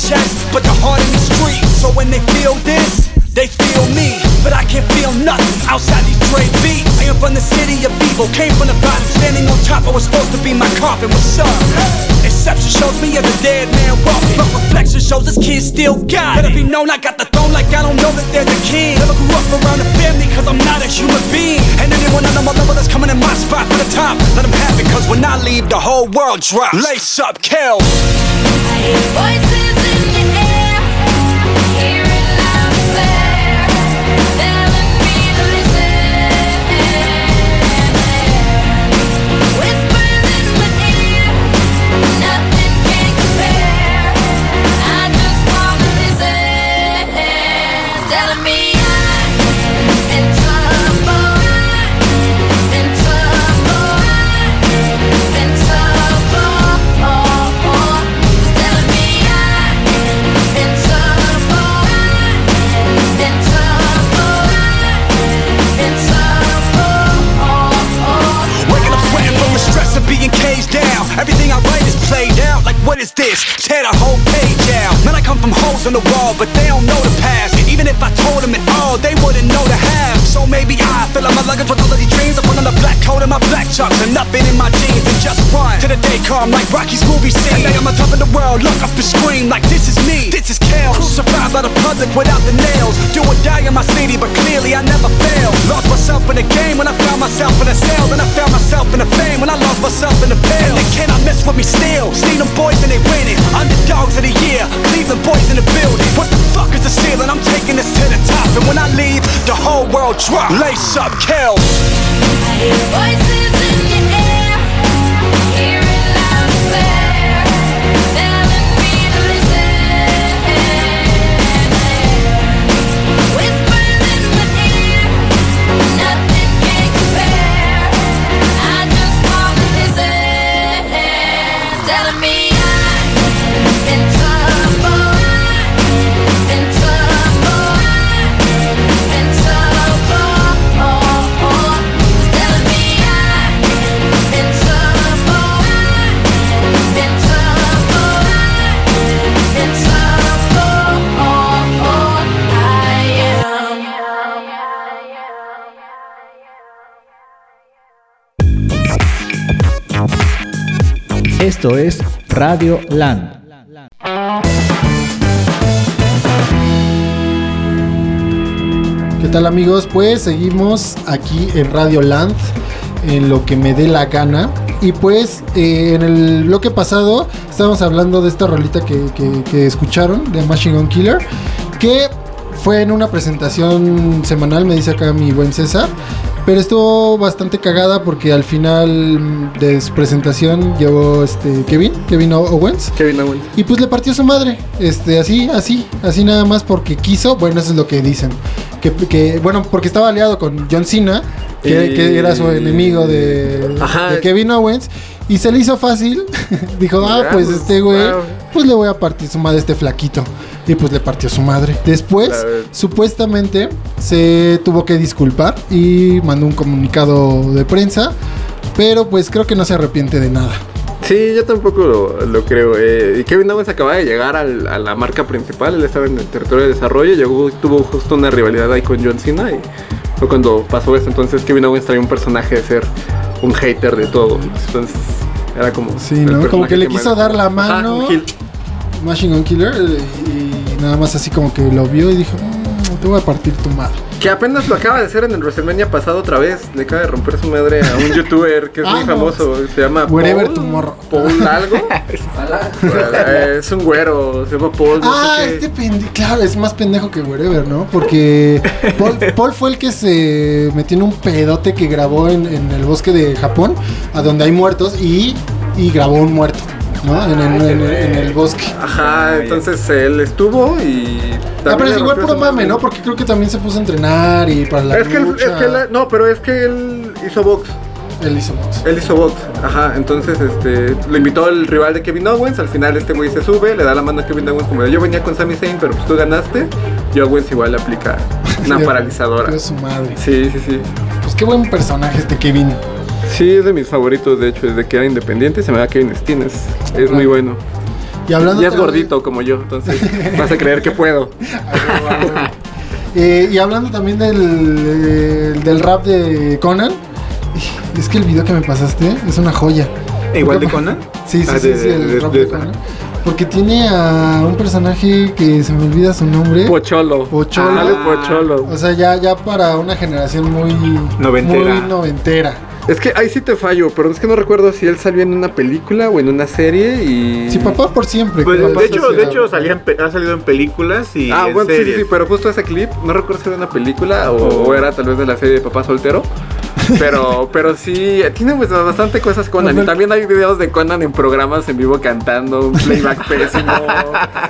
Chest, but the heart in the street. So when they feel this, they feel me. But I can't feel nothing outside these Dre beats. I am from the city of evil, came from the bottom, standing on top. I was supposed to be my coffin. What's up? Exception shows me as a dead man walking, but reflection shows this kid still got it. It be known I got the throne like I don't know that there's a king. Never grew up around a family cause I'm not a human being. And anyone on my level that's coming in my spot for the top, let them have it cause when I leave the whole world drops. Lace up, kill. Voices in the Cage down. Everything I write what is this? Tear the whole page out. Man, I come from holes in the wall, but they don't know the past. And Even if I told them it all, they wouldn't know the half. So maybe I fill up my luggage with all of these dreams. I put on the black coat and my black chucks and nothing in my jeans and just run to the day come like Rocky's movie scene. And on the top of the world, look up and scream like this is me, this is Kel. Survived by the public without the nails. Do or die in my city, but clearly I never fail. Lost myself in the game when I found myself in a cell. Then I found myself in the fame when I lost myself in the pill. And they cannot mess with me still. See them boys and they winning. Underdogs of the year, Cleveland boys in the building. What the fuck is the ceiling? I'm taking this to the top. And when I leave, the whole world drop. Lace up, Kel. Voices in the air, Esto es Radio Land. ¿Qué tal amigos? Pues seguimos aquí en Radio Land, en lo que me dé la gana. Y pues eh, en el bloque pasado estábamos hablando de esta rolita que, que- que escucharon, de Machine Gun Killer, que fue en una presentación semanal, me dice acá mi buen César. Pero estuvo bastante cagada porque al final de su presentación llegó este Kevin, Kevin Owens. Kevin Owens. Y pues le partió su madre. Este, así, así, así nada más porque quiso. Bueno, eso es lo que dicen. Que, que, bueno, porque estaba aliado con John Cena, que, que era su enemigo de, Ajá. de Kevin Owens. Y se le hizo fácil. Dijo, ah, pues este güey, pues le voy a partir su madre a este flaquito. Y pues le partió su madre. Después, supuestamente, se tuvo que disculpar y mandó un comunicado de prensa. Pero pues creo que no se arrepiente de nada. Sí, yo tampoco lo, lo creo. eh, y Kevin Owens acaba de llegar al- a la marca principal, él estaba en el territorio de desarrollo, llegó, tuvo justo una rivalidad ahí con John Cena y fue cuando pasó esto. Entonces Kevin Owens traía un personaje de ser un hater de todo. Entonces era como... Sí. Como que le quiso dar la mano. heel. Machine Gun Killer eh, y nada más así como que lo vio y dijo, "Mm, te voy a partir tu madre. Que apenas lo acaba de hacer en el WrestleMania pasado otra vez. Le acaba de romper su madre a un youtuber que es Ah, muy no. famoso. Se llama Wherever Paul, Tomorrow. Paul algo. Es un güero. Se llama Paul. No ah, sé qué. este pendejo, claro, es más pendejo que Wherever, ¿no? Porque Paul, Paul fue el que se metió en un pedote que grabó en, en el bosque de Japón, a donde hay muertos, y, y grabó un muerto, ¿no? En, en- en- en el bosque. Ajá, entonces él estuvo y. Ah, pero es igual puro mane, ¿no? Porque creo que también se puso a entrenar y para la Es que, él, es que él- no, pero es que él hizo box. Él hizo box. Él hizo box, ajá. Entonces, este, lo invitó el rival de Kevin Owens. Al final, este güey se sube, le da la mano a Kevin Owens como de, yo venía con Sami Zayn, pero pues tú ganaste. Y Owens igual le aplica una Sí, paralizadora. su madre. Sí, sí, sí. Pues qué buen personaje este Kevin. Sí, es de mis favoritos, de hecho, desde que era independiente. Se me da Kevin Steen, es, es muy bueno. Y hablando Y es gordito como yo, entonces vas a creer que puedo. Eh, y hablando también del, eh, del rap de Conan, es que el video que me pasaste es una joya. ¿Igual de Conan? Sí, sí, Ah, sí, de- sí, el de- rap de- de Conan. Porque tiene a un personaje que se me olvida su nombre. Pocholo. Pocholo. Pocholo. O sea, ya, ya para una generación muy Noventera. Muy noventera. Es que ahí sí te fallo, pero es que no recuerdo si él salió en una película o en una serie y... Sí, papá por siempre. Pues, de hecho, de hecho salía en ha salido en películas y Ah, en bueno, sí, sí, series. sí, pero justo ese clip, no recuerdo si era una película o, o era tal vez de la serie de Papá Soltero. Pero, pero sí, tiene pues bastante cosas Conan. Y también hay videos de Conan en programas en vivo cantando, un playback pésimo,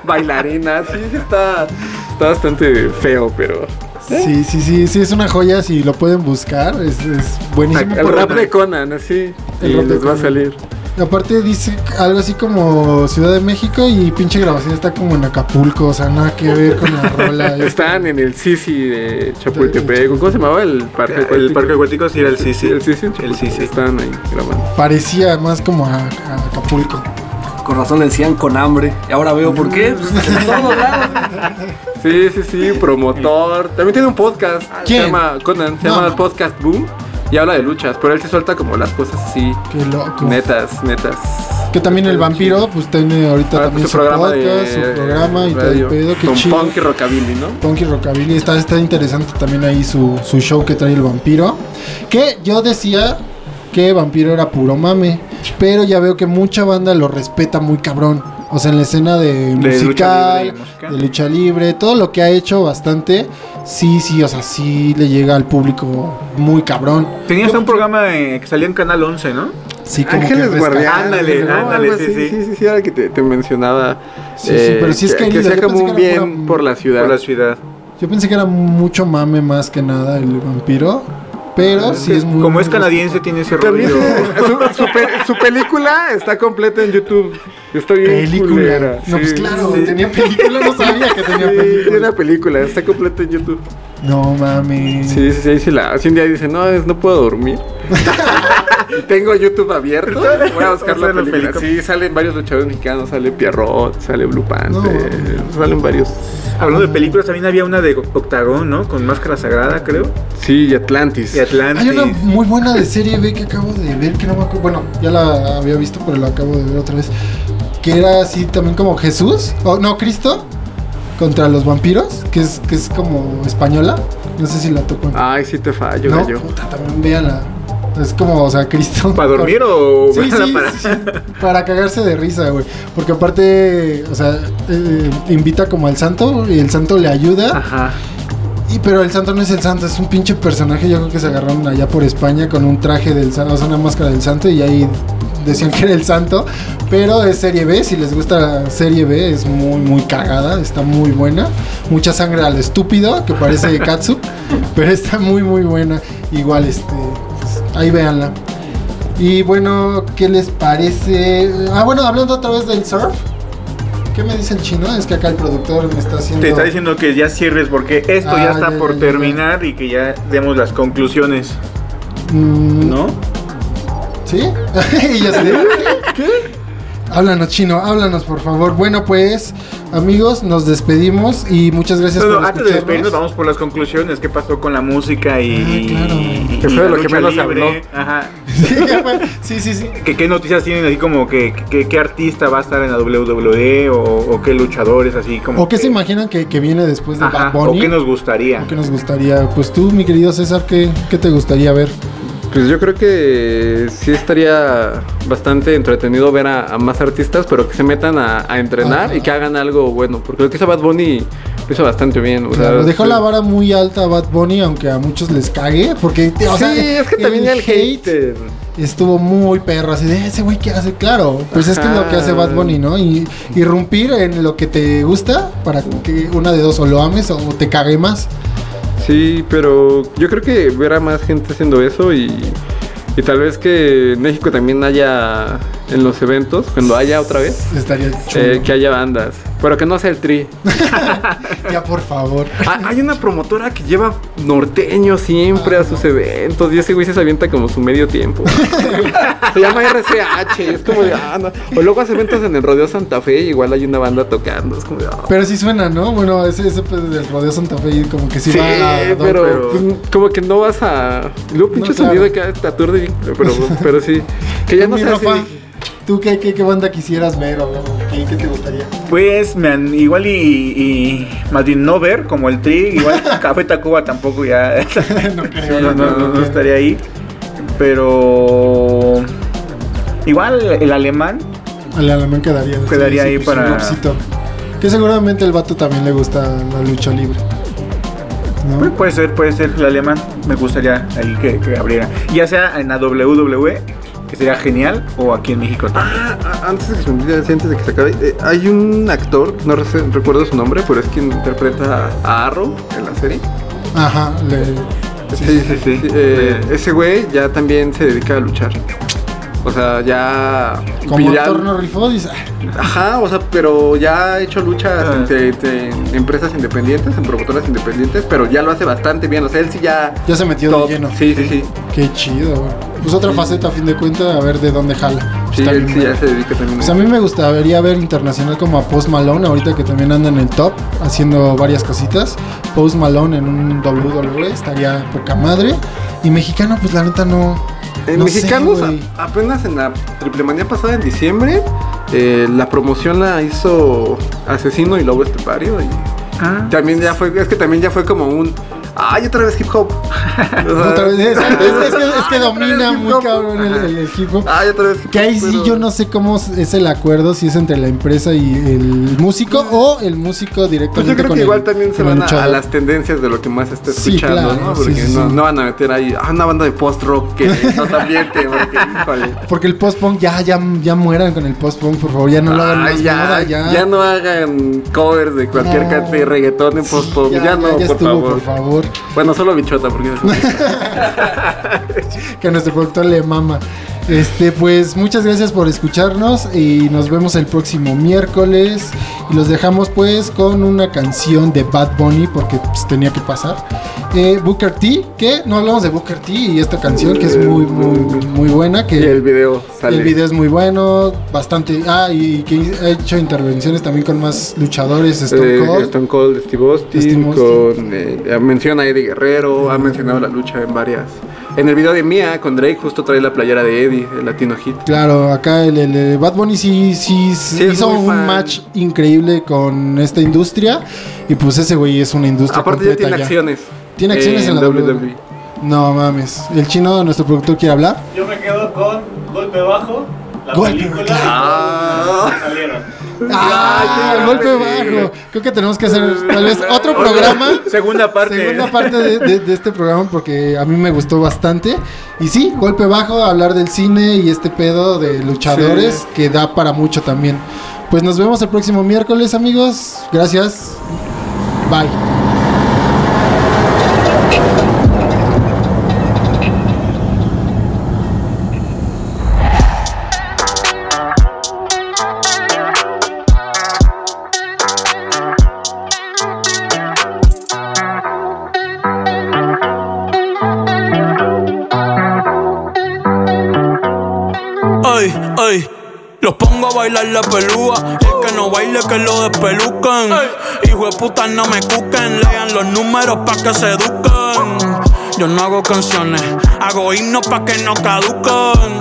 bailarinas. Sí, sí, está, está bastante feo, pero... Sí, sí, sí, sí, es una joya. Si lo pueden buscar, es, es buenísimo. El rap de Conan, así. El y les va a salir. Aparte dice algo así como Ciudad de México y pinche grabación está como en Acapulco, o sea, nada que ver con la rola. Están en el Sisi de Chapultepec. ¿Cómo se llamaba el parque El parque acuático sí era el Sisi. El Sisi. El Sisi. Estaban ahí grabando. Parecía más como a, a Acapulco. Con razón le decían con hambre. Y ahora veo por qué. Pues, en todos lados. Sí, sí, sí, promotor. También tiene un podcast. ¿Quién? Se llama Conan. Se No, llama no. Podcast Boom. Y habla de luchas. Pero él se suelta como las cosas así. Qué loco. Netas, netas. Que también el vampiro, pues tiene ahorita Ahora, también pues, su, podcast, de su programa y todo el radio. pedo. Qué Con chido. punk y rockabilly, ¿no? Punky Rockabilly. Está, está interesante también ahí su, su show que trae el vampiro. Que yo decía que vampiro era puro mame. Pero ya veo que mucha banda lo respeta muy cabrón. O sea, en la escena de, lucha musical, musical. de lucha libre, todo lo que ha hecho bastante. Sí, sí, o sea, sí le llega al público muy cabrón. Tenía hasta un programa eh, que salía en Canal 11, ¿no? Sí, como Ángeles que Guardianes. Ándale, ¿no? ándale, sí, así, sí. sí, sí, sí, era que te, te mencionaba. Sí, sí, pero sí es que, querido. sea Yo como pensé un que era bien pura- por la ciudad. Por la ciudad. Yo pensé que era mucho mame más que nada el vampiro. Pero sí es muy. Como es canadiense, tiene ese rollo. su, su pe- su película está completa en YouTube. Está bien Película. culera, No, pues sí. claro, Sí. tenía película, no sabía que tenía Sí, tiene película. una película, está completa en YouTube. No mames. Sí, sí, sí, sí la, si un día dice, no, es, no puedo dormir. y tengo YouTube abierto, voy a buscar la Sale la película. película. Sí, salen varios luchadores mexicanos, sale Pierrot, sale Blue Panther, No. salen varios. Hablando de películas, también había una de Octagón, ¿no? Con Máscara Sagrada, creo. Sí, y Atlantis. Y Atlantis. Hay una muy buena de serie B que acabo de ver, que no me acuerdo. Bueno, ya la había visto, pero la acabo de ver otra vez. Que era así también como Jesús, o no, Cristo, contra los vampiros, que es, que es como española. No sé si la toco. Ay, sí te fallo, no, gallo. puta, también véanla. Es como, o sea, Cristo. ¿Para dormir o Sí, sí, para- sí, para cagarse de risa, güey. Porque aparte, o sea, eh, invita como al santo y el santo le ayuda. Ajá. Y pero el santo no es el santo, es un pinche personaje. Yo creo que se agarraron allá por España con un traje del santo, o sea, una máscara del santo y ahí decían que era el santo. Pero es serie B, si les gusta serie B, es muy, muy cagada, está muy buena. Mucha sangre al estúpido, que parece Katsu, pero está muy, muy buena. Igual, este, ahí véanla. Y bueno, ¿qué les parece? Ah, bueno, hablando otra vez del surf. ¿Qué me dice el chino? Es que acá el productor me está haciendo. Te está diciendo que ya cierres porque esto Ah, ya está ya, por ya, ya. terminar y que ya demos las conclusiones, Mm, ¿no? ¿Sí? y yo de, ¿qué? Háblanos, chino, háblanos, por favor. Bueno, pues, amigos, nos despedimos y muchas gracias No, no, por antes de despedirnos vamos por las conclusiones. ¿Qué pasó con la música y, Ah, claro. y- Que fue lo que menos habló. Ajá. Sí, sí, sí, sí. ¿Qué, qué noticias tienen así como que, que- qué artista va a estar en la WWE o, o qué luchadores así como ¿O qué que- se imaginan que, que viene después de Ajá, Bad Bunny? o qué nos gustaría? ¿O qué nos gustaría? Pues tú, mi querido César, ¿qué, qué te gustaría ver? Pues yo creo que sí estaría bastante entretenido ver a, a más artistas, pero que se metan a, a entrenar Ajá. y que hagan algo bueno. Porque lo que hizo Bad Bunny lo hizo bastante bien. O sea, dejó sí. la vara muy alta a Bad Bunny, aunque a muchos les cague, porque o sí, sea, es que también el hate. estuvo muy perro, así de ese güey que hace, claro, pues es que es lo que hace Bad Bunny, ¿no? Y irrumpir en lo que te gusta para que una de dos o lo ames o te cague más. Sí, pero yo creo que ver a más gente haciendo eso y, tal vez que México también haya en los eventos, cuando haya otra vez, Estaría chulo. eh, que haya bandas. Pero que no sea el tri. Ya, por favor. Ah, hay una promotora que lleva norteño siempre a sus eventos y ese güey se avienta como su medio tiempo. se llama RCH, es como de, ah, no. O luego hace eventos en el Rodeo Santa Fe y igual hay una banda tocando, es como de, ah. Pero sí suena, ¿no? Bueno, ese, ese pues, del Rodeo Santa Fe como que sí, Sí, va a- pero, pero- pues, como que no vas a. y Luego pinche No, claro. sonido acá te aturde bien, pero, pero sí. Que ya no mi Rafa, si- ¿Tú qué, qué, qué banda quisieras ver o qué, qué te gustaría? Pues me han, igual y, y más bien no ver como el Tri, igual Café Tacuba tampoco ya no creo. no, no, no, no estaría ahí. Pero igual el alemán, Al alemán quedaría. Quedaría ahí pues, para-. Que seguramente el vato también le gusta la lucha libre. ¿No? pues, puede ser, puede ser el alemán, me gustaría ahí que, que abriera. Ya sea en la WWE, que sería genial, o aquí en México también. Ah, ah, antes de que se me olvide, sí, antes de que se acabe, eh, hay un actor, no recuerdo su nombre, pero es quien interpreta a Arrow en la serie. Ajá, le- Sí, sí, sí. eh, ese güey ya también se dedica a luchar. O sea, ya. Como ya- Torno rifó, dice, "Ah, Ajá, o sea, pero ya ha hecho luchas entre, entre empresas independientes, en promotoras independientes, pero ya lo hace bastante bien. O sea, él sí ya. ya se metió top. de lleno. Sí, sí, sí. Qué chido, güey. Pues otra faceta, a fin de cuentas, a ver de dónde jala. Sí, Está él sí ya se dedica también. Pues a mí me gustaría ver internacional como a Post Malone, ahorita que también anda en el top, haciendo varias cositas. Post Malone en un WWE estaría poca madre. Y mexicano, pues la neta no. En no sé, mexicanos, a- apenas en la triple manía pasada en diciembre, eh, la promoción la hizo Asesino y Lobo Estepario. Y Ah. también ya fue, es que también ya fue como un. ¡Ay, otra vez hip hop! Otra vez, es, que, es domina muy hop. cabrón el, el- el hip hop. ¡Ay, otra vez hip Que ahí hop! sí yo no sé cómo es el acuerdo, si es entre la empresa y el músico o el músico Pues directamente yo creo con que el- igual también se van a, las tendencias de lo que más está Sí, escuchando, claro, ¿no? sí, Porque sí, no, sí. no van a meter ahí ah, una banda de post-rock que nos ambiente, porque, híjole. Porque el post-punk ya, ya, ya mueran con el post-punk, por favor, ya no lo hagan Ay, más ya, moda, ya. ya. no hagan covers de cualquier No. cantidad de reggaetón en post-pop. Ya, no, por, estuvo, favor. por favor. Bueno, solo bichota, porque que a nuestro productor le mama. Este, pues muchas gracias por escucharnos y nos vemos el próximo miércoles. Y los dejamos pues con una canción de Bad Bunny porque pues, tenía que pasar. Eh, Booker T, que no hablamos de Booker T y esta canción que es muy, muy, muy buena. Que y el video sale. el video es muy bueno, bastante. Ah, y que ha hecho intervenciones también con más luchadores. Stone Eh, Cold. Stone Cold, Steve Austin, Steve Austin. con, eh, menciona a Eddie Guerrero, ha mencionado la lucha en varias. En el video de Mia con Drake justo trae la playera de Eddie, el Latino Hit. Claro, acá el, el, Bad Bunny sí, sí, hizo un fan. match increíble con esta industria. Y pues ese güey es una industria Aparte ya completa tiene ya. acciones. Tiene acciones en la WWE. No mames. El chino, nuestro productor, quiere hablar. Yo me quedo con Golpe Bajo, la Golpe película y Ah. que salieron. ¡Ah! qué golpe bajo. Creo que tenemos que hacer tal vez otro programa. Segunda parte. Segunda parte de, de- de este programa porque a mí me gustó bastante. Y sí, golpe bajo, hablar del cine y este pedo de luchadores que da para mucho también. Pues nos vemos el próximo miércoles, amigos. Gracias. Bye. Bailar la pelúa. El que no baile, que lo despelucan. Hijo de puta, no me cuquen. Lean los números pa' que se eduquen. Yo no hago canciones, hago himnos pa' que no caduquen.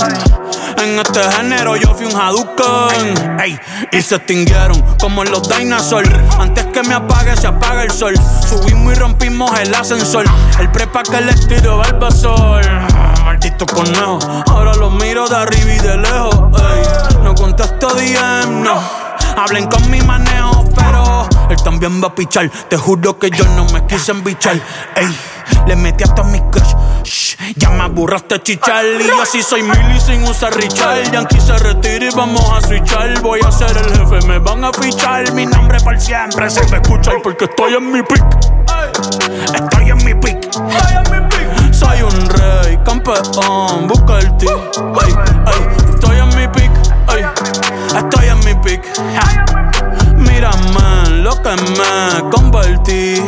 En este género yo fui un Hadouken Ey, y se extinguieron como los dinosaurs Antes que me apague se apaga el sol Subimos y rompimos el ascensor El prepa que les tiro Barbasol Maldito conejo Ahora los miro de arriba y de lejos Ey, Hablen con mi manejo, pero él también va a pichar. Te juro que yo no me quise embichar. Ey, le metí hasta mi crush. Shh, ya me aburraste chichar. Y yo así soy Milly sin usar Richard. Yankee se retira y vamos a switchar. Voy a ser el jefe, me van a fichar. Mi nombre por siempre se me escucha porque estoy en mi pick. Estoy en mi pick. Soy un rey, campeón, busca el ti. Ey, ey, estoy en mi pick. Ey, estoy pick. Ja. Mírame lo que me convertí.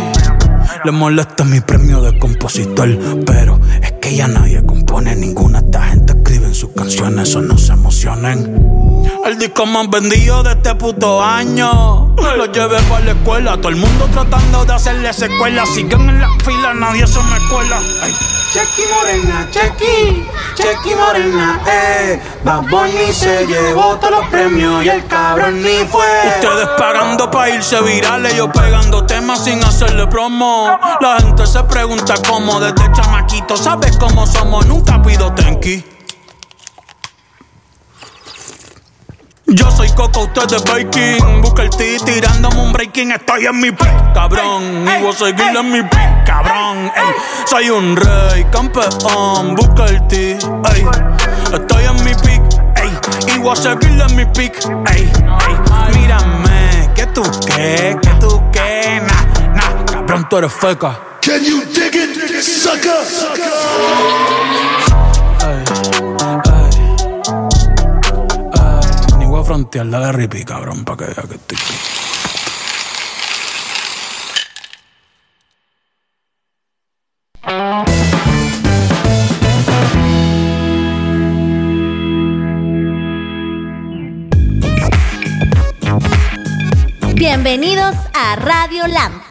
Le molesta mi premio de compositor, pero es que ya nadie compone ninguna. Esta gente escribe en sus canciones, eso no se emocionen. El disco más vendido de este puto año. Lo llevé para la escuela, todo el mundo tratando de hacerle secuela. Siguen en la fila, nadie se me cuela. Ay. Chequi Morena, Chequi, Chequi Morena, eh. Bad Bunny se llevó todos los premios y el cabrón ni fue. Ustedes pagando pa' irse virales, yo pegando temas sin hacerle promo. La gente se pregunta cómo desde chamaquito, ¿sabes cómo somos? Nunca pido tenki. Yo soy Coco, usted es Baking. Busca el T tirándome un breaking. Estoy en mi pick, cabrón. Y voy a seguir en mi pick, cabrón. Ey, soy un rey, campeón. Busca el T, ey. Estoy en mi pick, ey. Y voy a seguir en mi pick, ey. ey. Mírame, que tú qué, que tú qué. Nah, nah, cabrón, tú eres feca. Can you dig it, sucker? Hostias, dale ripi, cabrón, para que vea que estoy. Bienvenidos a Radio Lamp.